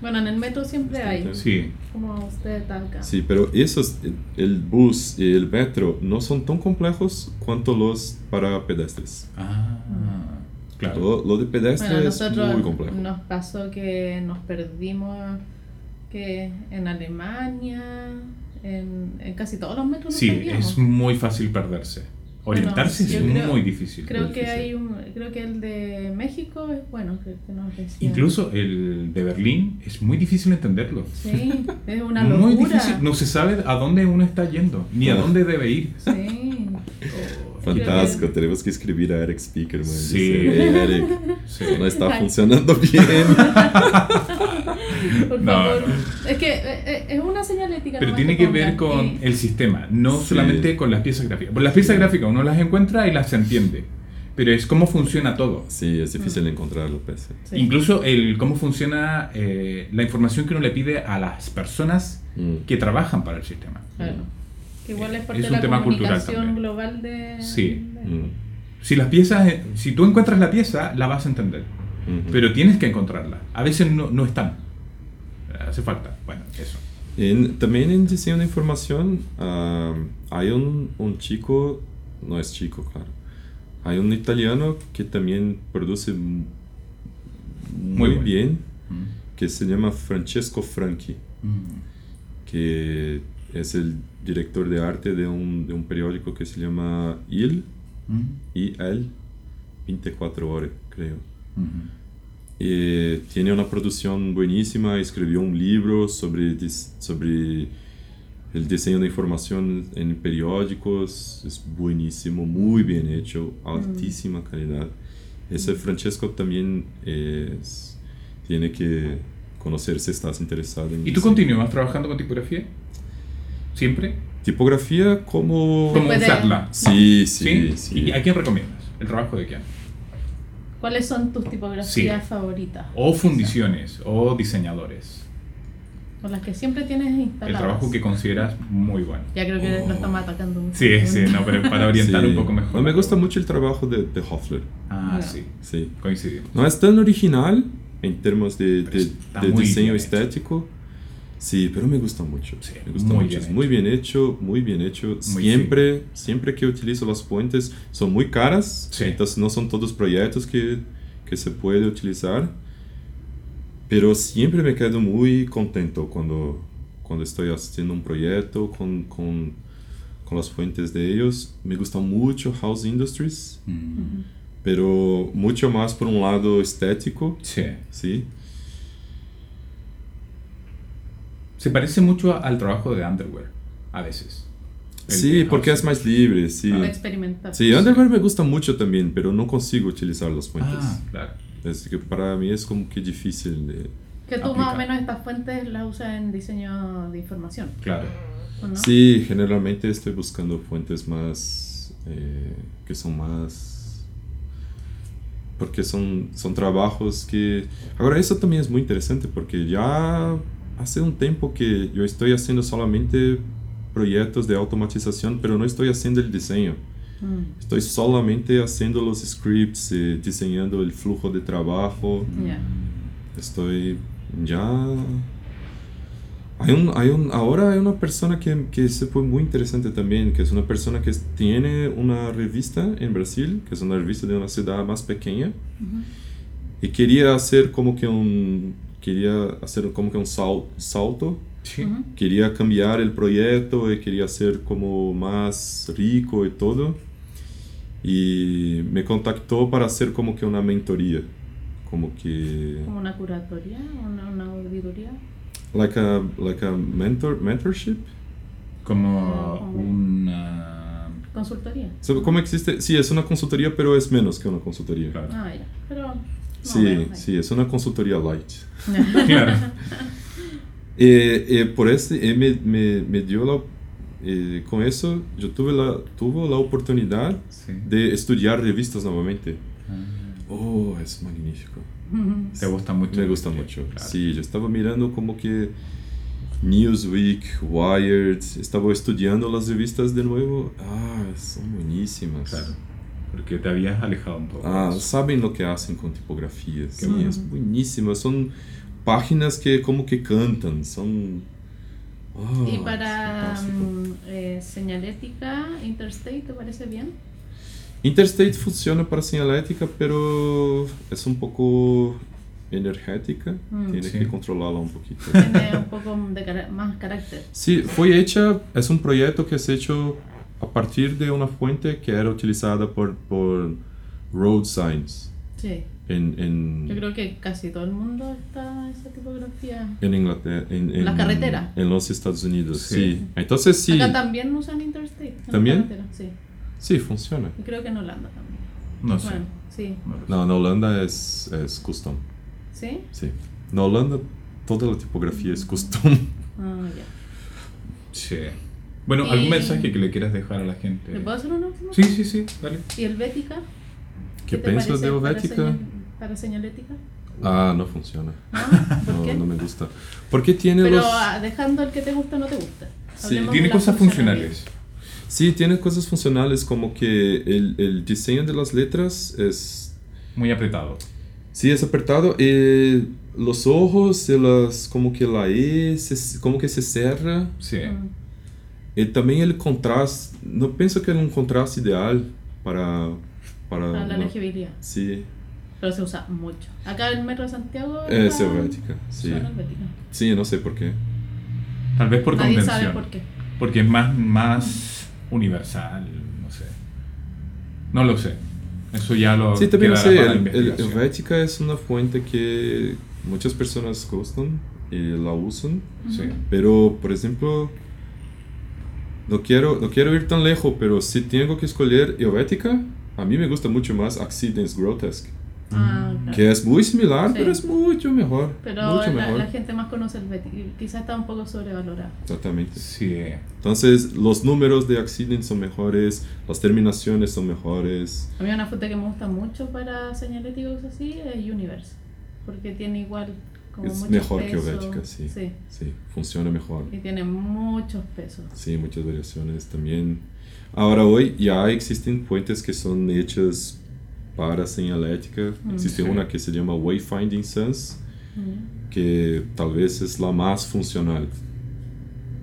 Bueno, en el metro siempre hay, Sí. como usted acá. Sí, pero esos, el bus y el metro no son tan complejos cuanto los para pedestres. Ah, claro. Lo, lo de pedestre Bueno, es muy complejo. nos pasó que nos perdimos que en Alemania, en, en casi todos los metros Sí, es muy fácil perderse. Orientarse yo es creo- muy difícil. Creo muy que difícil. hay un, creo que el de México es bueno, que, que nos decía. Incluso el de Berlín es muy difícil entenderlo. Sí, es una [LAUGHS] locura. Muy difícil. No se sabe a dónde uno está yendo, ni a dónde debe ir. Sí. [LAUGHS] Fantástico, tenemos que escribir a Eric Speakerman. Sí. Dice, "Hey, Eric, Sí. no está Ay. funcionando bien. [LAUGHS] Por No, favor. no. Es que eh, eh, es una señalética. Pero tiene que ver pongan con y- el sistema, no Sí. solamente con las piezas gráficas. Pues las piezas gráficas uno las encuentra y las entiende, pero es cómo funciona todo. Sí, es difícil encontrarlo, pese. Sí. Incluso el cómo funciona eh, la información que uno le pide a las personas Mm. que trabajan para el sistema. Claro. Que igual es parte Es de un la tema cultural también. global de. Sí. de- Mm. Si las piezas, eh, si tú encuentras la pieza, la vas a entender, Ujú. pero tienes que encontrarla. A veces no, no están. Hace falta. Bueno, eso. En- también en diseño de información ah, hay un, un chico, no es chico, claro. Hay un italiano que también produce m- muy, bueno. bien, Mm. que se llama Francesco Franchi, que es el director de arte de un, de un periódico que se llama Il, Mm. IL 24 horas, creo. Eh, tiene una producción buenísima, escribió un libro sobre, sobre el diseño de información en periódicos, es buenísimo, muy bien hecho, altísima calidad. Ese Francesco también es- tiene que conocer si estás interesado en ¿Y tú diseño. continúas trabajando con tipografía? ¿Siempre? Tipografía como... ¿Cómo usarla? Sí, sí, sí. ¿Y a quién recomiendas? ¿El trabajo de quién? ¿Cuáles son tus tipografías Sí. favoritas? O fundiciones, o diseñadores. O las que siempre tienes El instaladas. trabajo que consideras muy bueno. Ya creo que Oh. lo estamos atacando mucho. Sí, sí, no, pero para orientar Sí. un poco mejor. No, me gusta mucho el trabajo de, de Hoffler. Ah, No. sí, Sí. coincidimos. No es tan original en términos de, de- de diseño estético. Sí, pero me gusta mucho. Sí, me gusta muy mucho. bien Es hecho. muy bien hecho, muy bien hecho. Muy siempre, siempre que utilizo las fuentes son muy caras. Sí. Entonces no son todos proyectos que, que se puede utilizar. Pero siempre me quedo muy contento cuando, cuando estoy haciendo un proyecto con, con, con las fuentes de ellos. Me gusta mucho House Industries, Mm. pero mucho más por un lado estético. Sí. Sí, Se parece mucho al trabajo de Underwear, a veces. El sí porque es más libre, sí. Para experimentar. Sí, Underwear me gusta mucho también, pero no consigo utilizar las fuentes. Ah, claro. Es que para mí es como que difícil de... Que tú más o aplicar. menos estas fuentes las usas en diseño de información. Claro. Sí, generalmente estoy buscando fuentes más... eh, que son más... Porque son, son trabajos que... Ahora, eso también es muy interesante porque ya hace un tiempo que yo estoy haciendo solamente proyectos de automatización, pero no estoy haciendo el diseño. Mm, Estoy solamente haciendo los scripts, eh, diseñando el flujo de trabajo. ya. Estoy ya Hay un, hay un, ahora hay una persona que, que se fue muy interesante también, que es una persona que tiene una revista en Brasil, que es una revista de una ciudad más pequeña, Ujú. y quería hacer como que un, quería hacer como que un sal- salto, Sí. Quería cambiar el proyecto y quería ser como más rico y todo. Y me contactó para hacer como que una mentoría, como que Como una curatoría, una, una auditoría. like a like a mentor mentorship. Como Como- una... Consultoría. ¿Cómo existe? Sí, es una consultoría, pero es menos que una consultoría. Claro. Ah, ya. Pero. Sí, sí, es una consultoría light. [LAUGHS] Claro. Eh, eh, por eso eh, me, me, me dio la... con eso yo tuve la, tuve la oportunidad Sí. de estudiar revistas nuevamente. Ah, Oh, es magnífico. ¿Te gusta mucho? Me gusta mucho. Claro. Sí, yo estaba mirando como que Newsweek, Wired, estaba estudiando las revistas de nuevo. Ah, son buenísimas. Claro. Porque te habías alejado un poco. Ah, saben lo que hacen con tipografías. Qué Sí, bueno. es buenísimo. Son páginas que como que cantan. Son... Ah, Y para fantástico. mm, eh, señalética, Interstate, ¿te parece bien? Interstate funciona para señalética, pero es un poco energética. Mm. Tienes Sí. que controlarla un poquito. Tiene un poco de más carácter. Sí, fue hecha, es un proyecto que es hecho a partir de una fuente que era utilizada por, por road signs Sí. en, en, Yo creo que casi todo el mundo está esa tipografía. en Inglaterra, en, en, La carretera. en los Estados Unidos. Sí. Sí. Entonces sí, Acá también usan Interstate. en la ¿También? carretera, Sí. sí funciona. Y creo que en Holanda también. No sé. Bueno, sí. No en Holanda es, es custom. ¿Sí? Sí. En Holanda toda la tipografía es custom. Ah, ya. Sí. Bueno, ¿algún mensaje que le quieras dejar a la gente? ¿Le puedo hacer una última? Sí, sí, sí, dale. ¿Y el Bética? ¿Qué te piensas de para Helvética? señal- Para señalética. Ah, no funciona. ¿No? ¿Por No, qué? no me gusta. Porque tiene Pero los... ah, dejando el que te gusta o no te gusta. Sí, Hablemos Tiene de la cosas funcionales. Sí, tiene cosas funcionales como que el, el diseño de las letras es... Muy apretado. Sí, es apretado. Y los ojos, las, como que la E, se- como que se cierra. Sí. Mm. Y también el contraste. No pienso que es un contraste ideal para... Para, Para la legibilidad. Sí, Pero se usa mucho. Acá el Metro de Santiago. es está- helvética. Sí. helvética. sí, no sé por qué. Tal vez por Nadie convención. sabe por qué. Porque es más, más universal, no sé. No lo sé. Eso ya lo Sí, también sé. El, el. Helvética es una fuente que muchas personas gustan y la usan. Sí. Pero, por ejemplo, no quiero, no quiero ir tan lejos, pero si tengo que escoger Helvética, a mí me gusta mucho más Accidents Grotesque, Ah, claro. que es muy similar, Sí. pero es mucho mejor. Pero mucho la, mejor. la gente más conoce el. Quizás está un poco sobrevalorado. Exactamente. Sí. Entonces, los números de Accidents son mejores, las terminaciones son mejores. A mí una fuente que me gusta mucho para señaléticos así es Universe. Porque tiene igual como Es mejor que. Helvética, sí. sí. Sí, funciona mejor. Y tiene muchos pesos. Sí, muchas variaciones también. Ahora hoy ya existen fuentes que son hechas para señalética. Mm. Existe Sí. una que se llama Wayfinding Sans, Mm. que tal vez es la más funcional.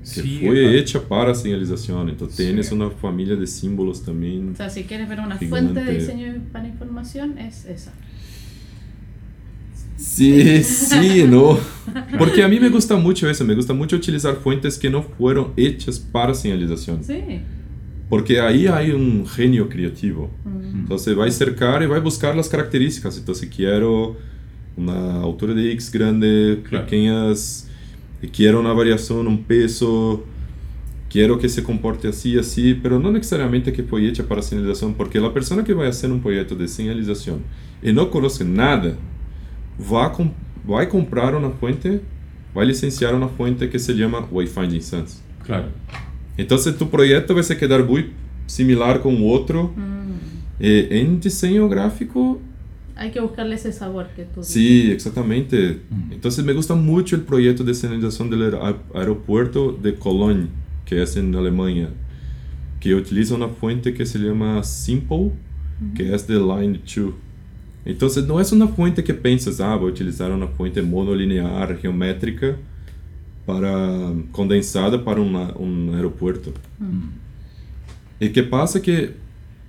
Que Sí, fue ah, hecha para señalización. Entonces Sí. tienes una familia de símbolos también. O sea, si quieres ver una Gigante. fuente de diseño para información, es esa. Sí, sí, no. Porque a mí me gusta mucho eso. Me gusta mucho utilizar fuentes que no fueron hechas para señalización. Sí. Porque ahí hay un genio creativo. Mm. Entonces vai cercar e vai buscar as características. Então, se quero uma altura de X grande, Claro. pequeñas, e quero uma variação num peso, quero que se comporte assim e assim, pero não necessariamente que foi hecha para señalização, porque a pessoa que vai fazer um projeto de señalização e não conhece nada, vai, com, vai comprar uma fonte, vai licenciar uma fonte que se chama Wayfinding Sans. Claro. Então, tu projeto vai se quedar muito similar com o outro. Eh, en diseño gráfico, Hay que buscarle ese sabor que tú sí, exactamente. Mm. Entonces me gusta mucho el proyecto de señalización del aer- aeropuerto de Cologne, que es en Alemania, que utiliza una fuente que se llama Simple, que es de Line 2. Entonces no es una fuente que piensas, ah, voy a utilizar una fuente monolinear, geométrica, para condensada para una- un aeropuerto. ¿Y qué pasa? Que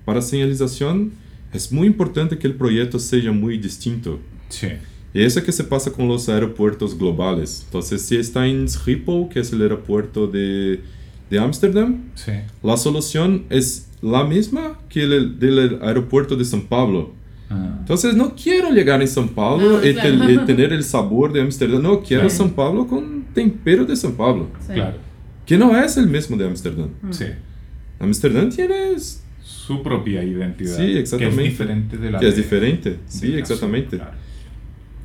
para señalización es muy importante que el proyecto sea muy distinto. Sí. Y eso que se pasa con los aeropuertos globales. Entonces, si está en Schiphol, que es el aeropuerto de de Ámsterdam, Sí. la solución es la misma que el del aeropuerto de São Paulo. Ah, Entonces, no quiero llegar en São Paulo Ah, y, claro. te- y tener el sabor de Ámsterdam. No, quiero Claro. São Paulo con tempero de São Paulo, Sí. Claro. que no es el mismo de Ámsterdam. Mm. Sí. Ámsterdam tiene Su propia identidad. Sí, exactamente. Que es diferente de la que es de- diferente. de Sí, exactamente. claro.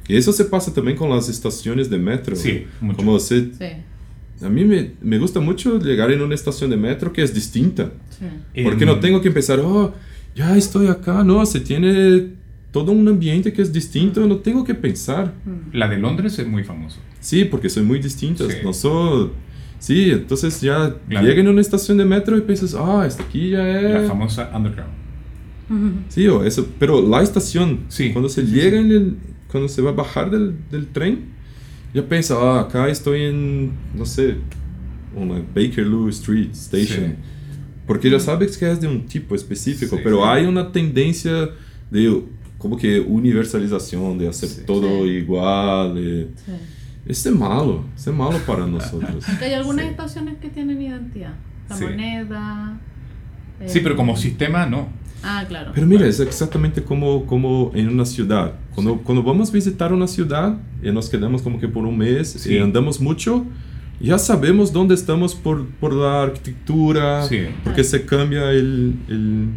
Y eso se pasa también con las estaciones de metro. Sí, mucho. Como se, Sí. a mí me, me gusta mucho llegar en una estación de metro que es distinta. Sí. Porque En- no tengo que empezar, oh, ya estoy acá. No, se tiene todo un ambiente que es distinto. No tengo que pensar. La de Londres es muy famoso. Sí, porque soy muy distinto. Sí. No soy... Sí, entonces ya Claro. llega en una estación de metro y piensas, ah, esta aquí ya es... La famosa Underground. Sí, o eso, pero la estación, Sí, cuando se sí, llega sí. en el, cuando se va a bajar del, del tren, ya piensa, ah, acá estoy en, no sé, una Bakerloo Street Station. Sí. Porque ya sabes que es de un tipo específico, Sí, pero sí. hay una tendencia de como que universalización, de hacer Sí. todo Sí. igual. de- Sí. Eso es malo, eso es malo para nosotros. [LAUGHS] Hay algunas Sí. estaciones que tienen identidad. La Sí. moneda. eh, Sí, pero como sistema no. Ah, claro. Pero mira, es exactamente como, como en una ciudad. Cuando, cuando vamos a visitar una ciudad y nos quedamos como que por un mes Sí. y andamos mucho, ya sabemos dónde estamos por, por la arquitectura, Sí. porque se cambia el, el,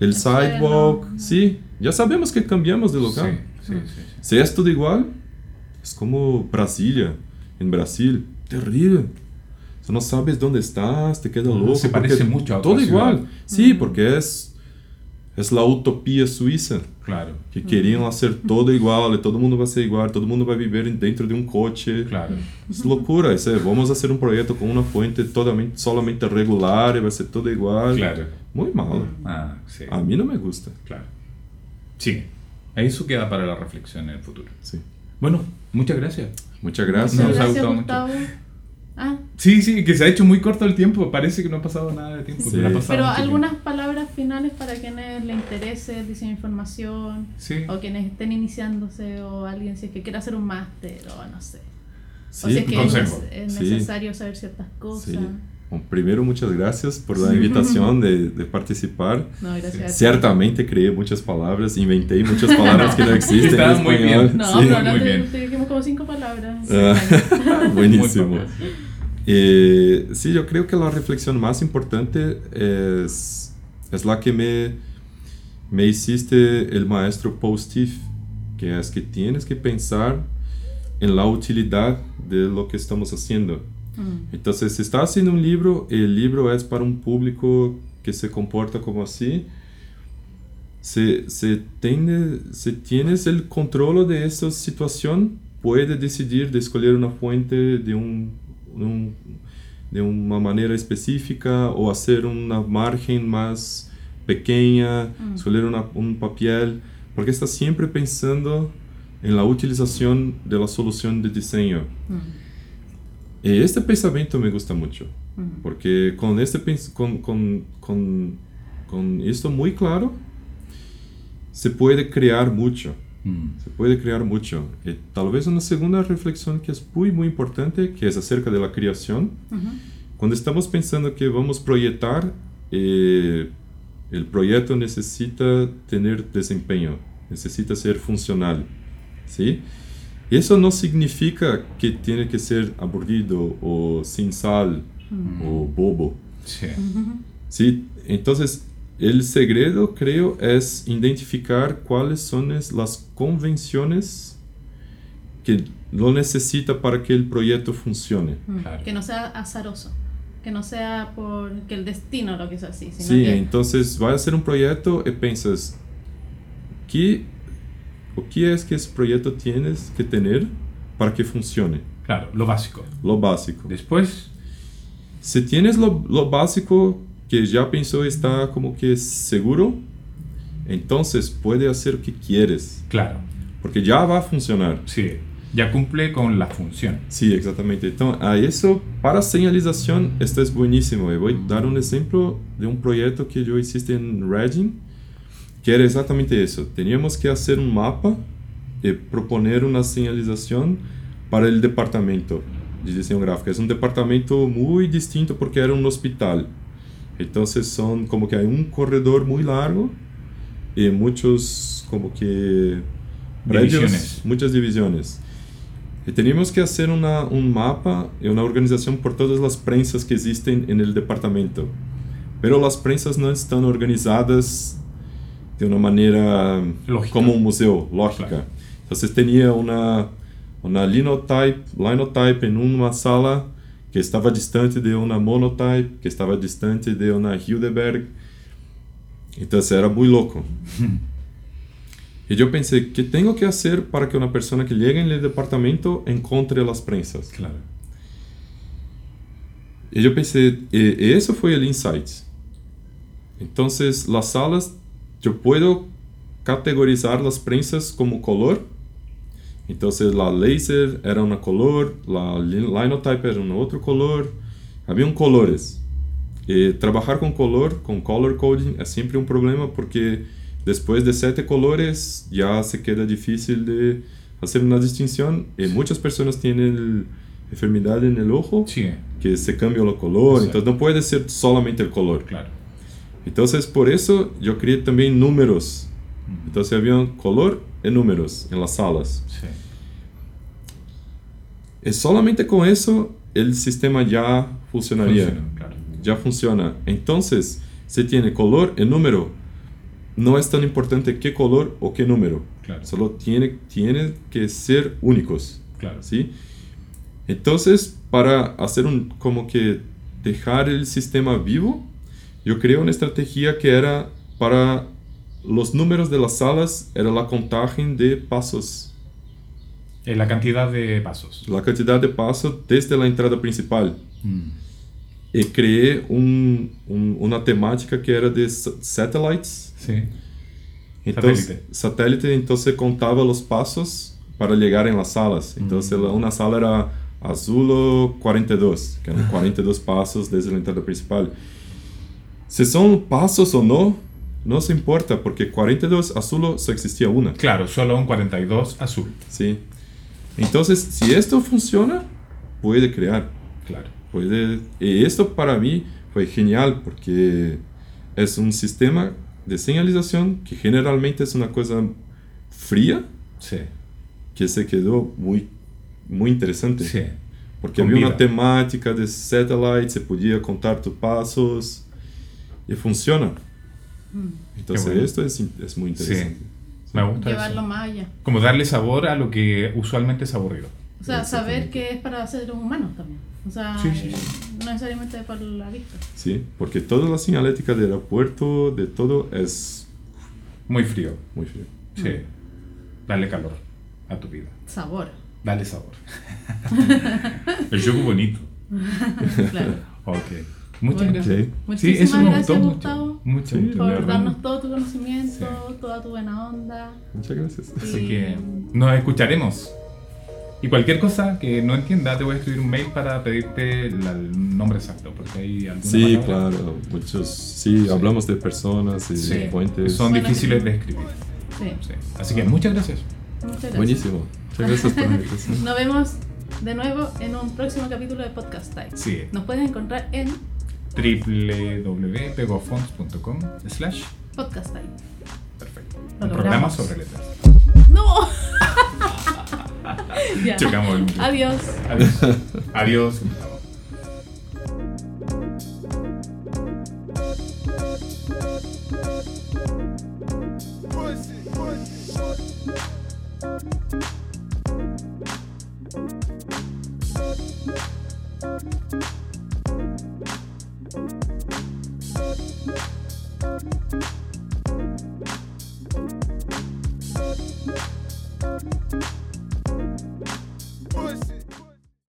el sidewalk. Sí, ya sabemos que cambiamos de local. sí, sí, sí. Si es todo igual, es como Brasilia, en Brasil, terrible. Si no sabes dónde estás, te queda loco. Se porque parece mucho a Todo igual. Sí, Mm. porque es, es la utopía suiza. Claro, Que querían hacer todo igual, todo mundo va a ser igual, todo mundo va a vivir dentro de un coche. claro. Es locura. Es, eh, vamos a hacer un proyecto con una fuente totalmente, solamente regular y va a ser todo igual. Claro. Muy malo. Ah, sí. A mí no me gusta. Claro. Sí. Eso queda para la reflexión en el futuro. Sí. Bueno, muchas gracias. Muchas Nos gracias. ha Gracias, gustado Gustavo. Ah, Sí, sí, que se ha hecho muy corto el tiempo. Parece que no ha pasado nada de tiempo. Sí. pero ha pasado pero mucho algunas palabras finales para quienes les interese el diseño de información o quienes estén iniciándose o alguien si es que quiera hacer un máster o no sé. o si es que es, consejo. es Sí. necesario saber ciertas cosas. Sí. Bueno, primero, muchas gracias por la invitación de, de [LAUGHS] participar. No, gracias. a ti. Ciertamente creé muchas palabras, inventé muchas palabras que no [LAUGHS] existen en Estaban muy español. bien. No, Sí. pero muy hablaste- bien. te dijimos como cinco palabras. Ah, [LAUGHS] buenísimo. Eh, sí, yo creo que la reflexión más importante es, es la que me, me hiciste el maestro Postif, que es que tienes que pensar en la utilidad de lo que estamos haciendo. Mm, Entonces, si estás haciendo un libro, el libro es para un público que se comporta como así. Si, si, tiene- si tienes el control de esa situación, puedes decidir de escoger una fuente de, un, un- de una manera específica o hacer una margen más pequeña, Mm. escoger una- un papel, porque estás siempre pensando en la utilización de la solución de diseño. mm, Y este pensamiento me gusta mucho, porque con, este, con, con, con, con esto muy claro, se puede crear mucho, Mm. se puede crear mucho. Y tal vez una segunda reflexión que es muy, muy importante, que es acerca de la creación. Cuando estamos pensando que vamos a proyectar, eh, el proyecto necesita tener desempeño, necesita ser funcional, ¿sí? Y eso no significa que tiene que ser aburrido o sin sal Mm. o bobo, Sí. Entonces, el secreto, creo, es identificar cuáles son las convenciones que lo necesita para que el proyecto funcione. Mm, Claro. Que no sea azaroso. Que no sea por que el destino lo que es así. Sino Sí, que, entonces vai a ser um projeto e pensas que o que é que esse projeto tienes que ter para que funcione, Claro, lo básico. lo básico. Después, Se tienes lo, lo básico que já pensou está como que seguro, entonces puede hacer o que quieres, claro. porque já vai funcionar. Sí. Ya cumple con la función. Sí, exactamente. Entonces, a eso, para señalización, esto es buenísimo. Y voy a dar un ejemplo de un proyecto que yo hice en Reading, que era exactamente eso. Teníamos que hacer un mapa y proponer una señalización para el departamento de diseño gráfico. Es un departamento muy distinto porque era un hospital. Entonces son como que hay un corredor muy largo y muchos como que Divisiones. muchas divisiones. Y teníamos que hacer una, un mapa y una organización por todas las prensas que existen en el departamento. Pero las prensas no están organizadas de una manera Lógica. como un museo, lógica. Claro. Entonces tenía una, una linotype, linotype en una sala que estaba distante de una monotype, que estaba distante de una Hildeberg. Entonces era muy loco. Y [LAUGHS] yo pensé, ¿qué tengo que hacer para que una persona que llegue en el departamento encuentre las prensas? Claro. Y yo pensé, e- e eso fue el insight. Entonces, las salas, yo puedo categorizar las prensas como color. Entonces, la laser era una color, la lin- linotype era un otro color. Habían colores. Y trabajar con color, con color coding, es siempre un problema porque después de siete colores ya se queda difícil de hacer una distinción. Y muchas personas tienen enfermedad en el ojo Sí, que se cambia el color, Exacto. entonces no puede ser solamente el color. claro. Entonces por eso yo creé también números. Entonces había color y números en las salas. Sí. Y solamente con eso el sistema ya funcionaría. Funciona, claro. Ya funciona. Entonces, si tiene color y número, no es tan importante qué color o qué número. Claro. Solo tiene, tiene que ser únicos. Claro. ¿sí? Entonces, para hacer un, como que dejar el sistema vivo, yo creé una estrategia que era para los números de las salas, era la contagen de pasos, Eh, la cantidad de pasos. la cantidad de pasos desde la entrada principal. Mm. Y creé un- un- una temática que era de satellites. Sí. Entonces, Satélite. satélite, entonces contaba los pasos para llegar en las salas. Entonces, Mm. una sala era azul 42, que eran [LAUGHS] 42 pasos desde la entrada principal. Si son pasos o no, no se importa, porque 42 azul solo existía una. Claro, solo un 42 azul. ¿sí? Entonces, si esto funciona, puede crear. Claro. Puede, y esto para mí fue genial porque es un sistema de señalización que generalmente es una cosa fría Sí. que se quedó muy, muy interesante. Sí. Porque Con había vida. una temática de satellite, se podía contar tus pasos y funciona. Entonces bueno. esto es, es muy interesante. Me gusta Llevarlo eso. más allá. Como darle sabor a lo que usualmente es aburrido. O sea, saber que es para seres humanos también. O sea, Sí, sí, no necesariamente para la vista. Sí, porque toda la señalética del aeropuerto, de todo, es Muy frío. muy frío. Sí. Dale calor a tu vida. Sabor. Dale sabor. [LAUGHS] El juego bonito. [LAUGHS] claro. Ok. Muchas Bueno. gracias. Sí. Muchísimas sí, eso me gracias, gustó Gustavo, mucho. Mucho, Sí, mucho, por darnos todo tu conocimiento, toda tu buena onda. Muchas gracias. Así Y- que nos escucharemos. Y cualquier cosa que no entienda, te voy a escribir un mail para pedirte la- el nombre exacto, porque hay alguna Sí, palabra- claro. Muchos, sí, hablamos de personas y Sí. de fuentes. Son Bueno, difíciles sí. de escribir. Sí. Sí. Así que muchas gracias. Muchas gracias. Buenísimo. Muchas gracias por la [LAUGHS] invitación. Nos vemos de nuevo en un próximo capítulo de Podcast Time. Sí. Nos puedes encontrar en www.pegofonts.com slash podcast. Perfecto. Un programa sobre letras. ¡No! [LAUGHS] Adiós. Adiós. Adiós. Thank you. Thank you.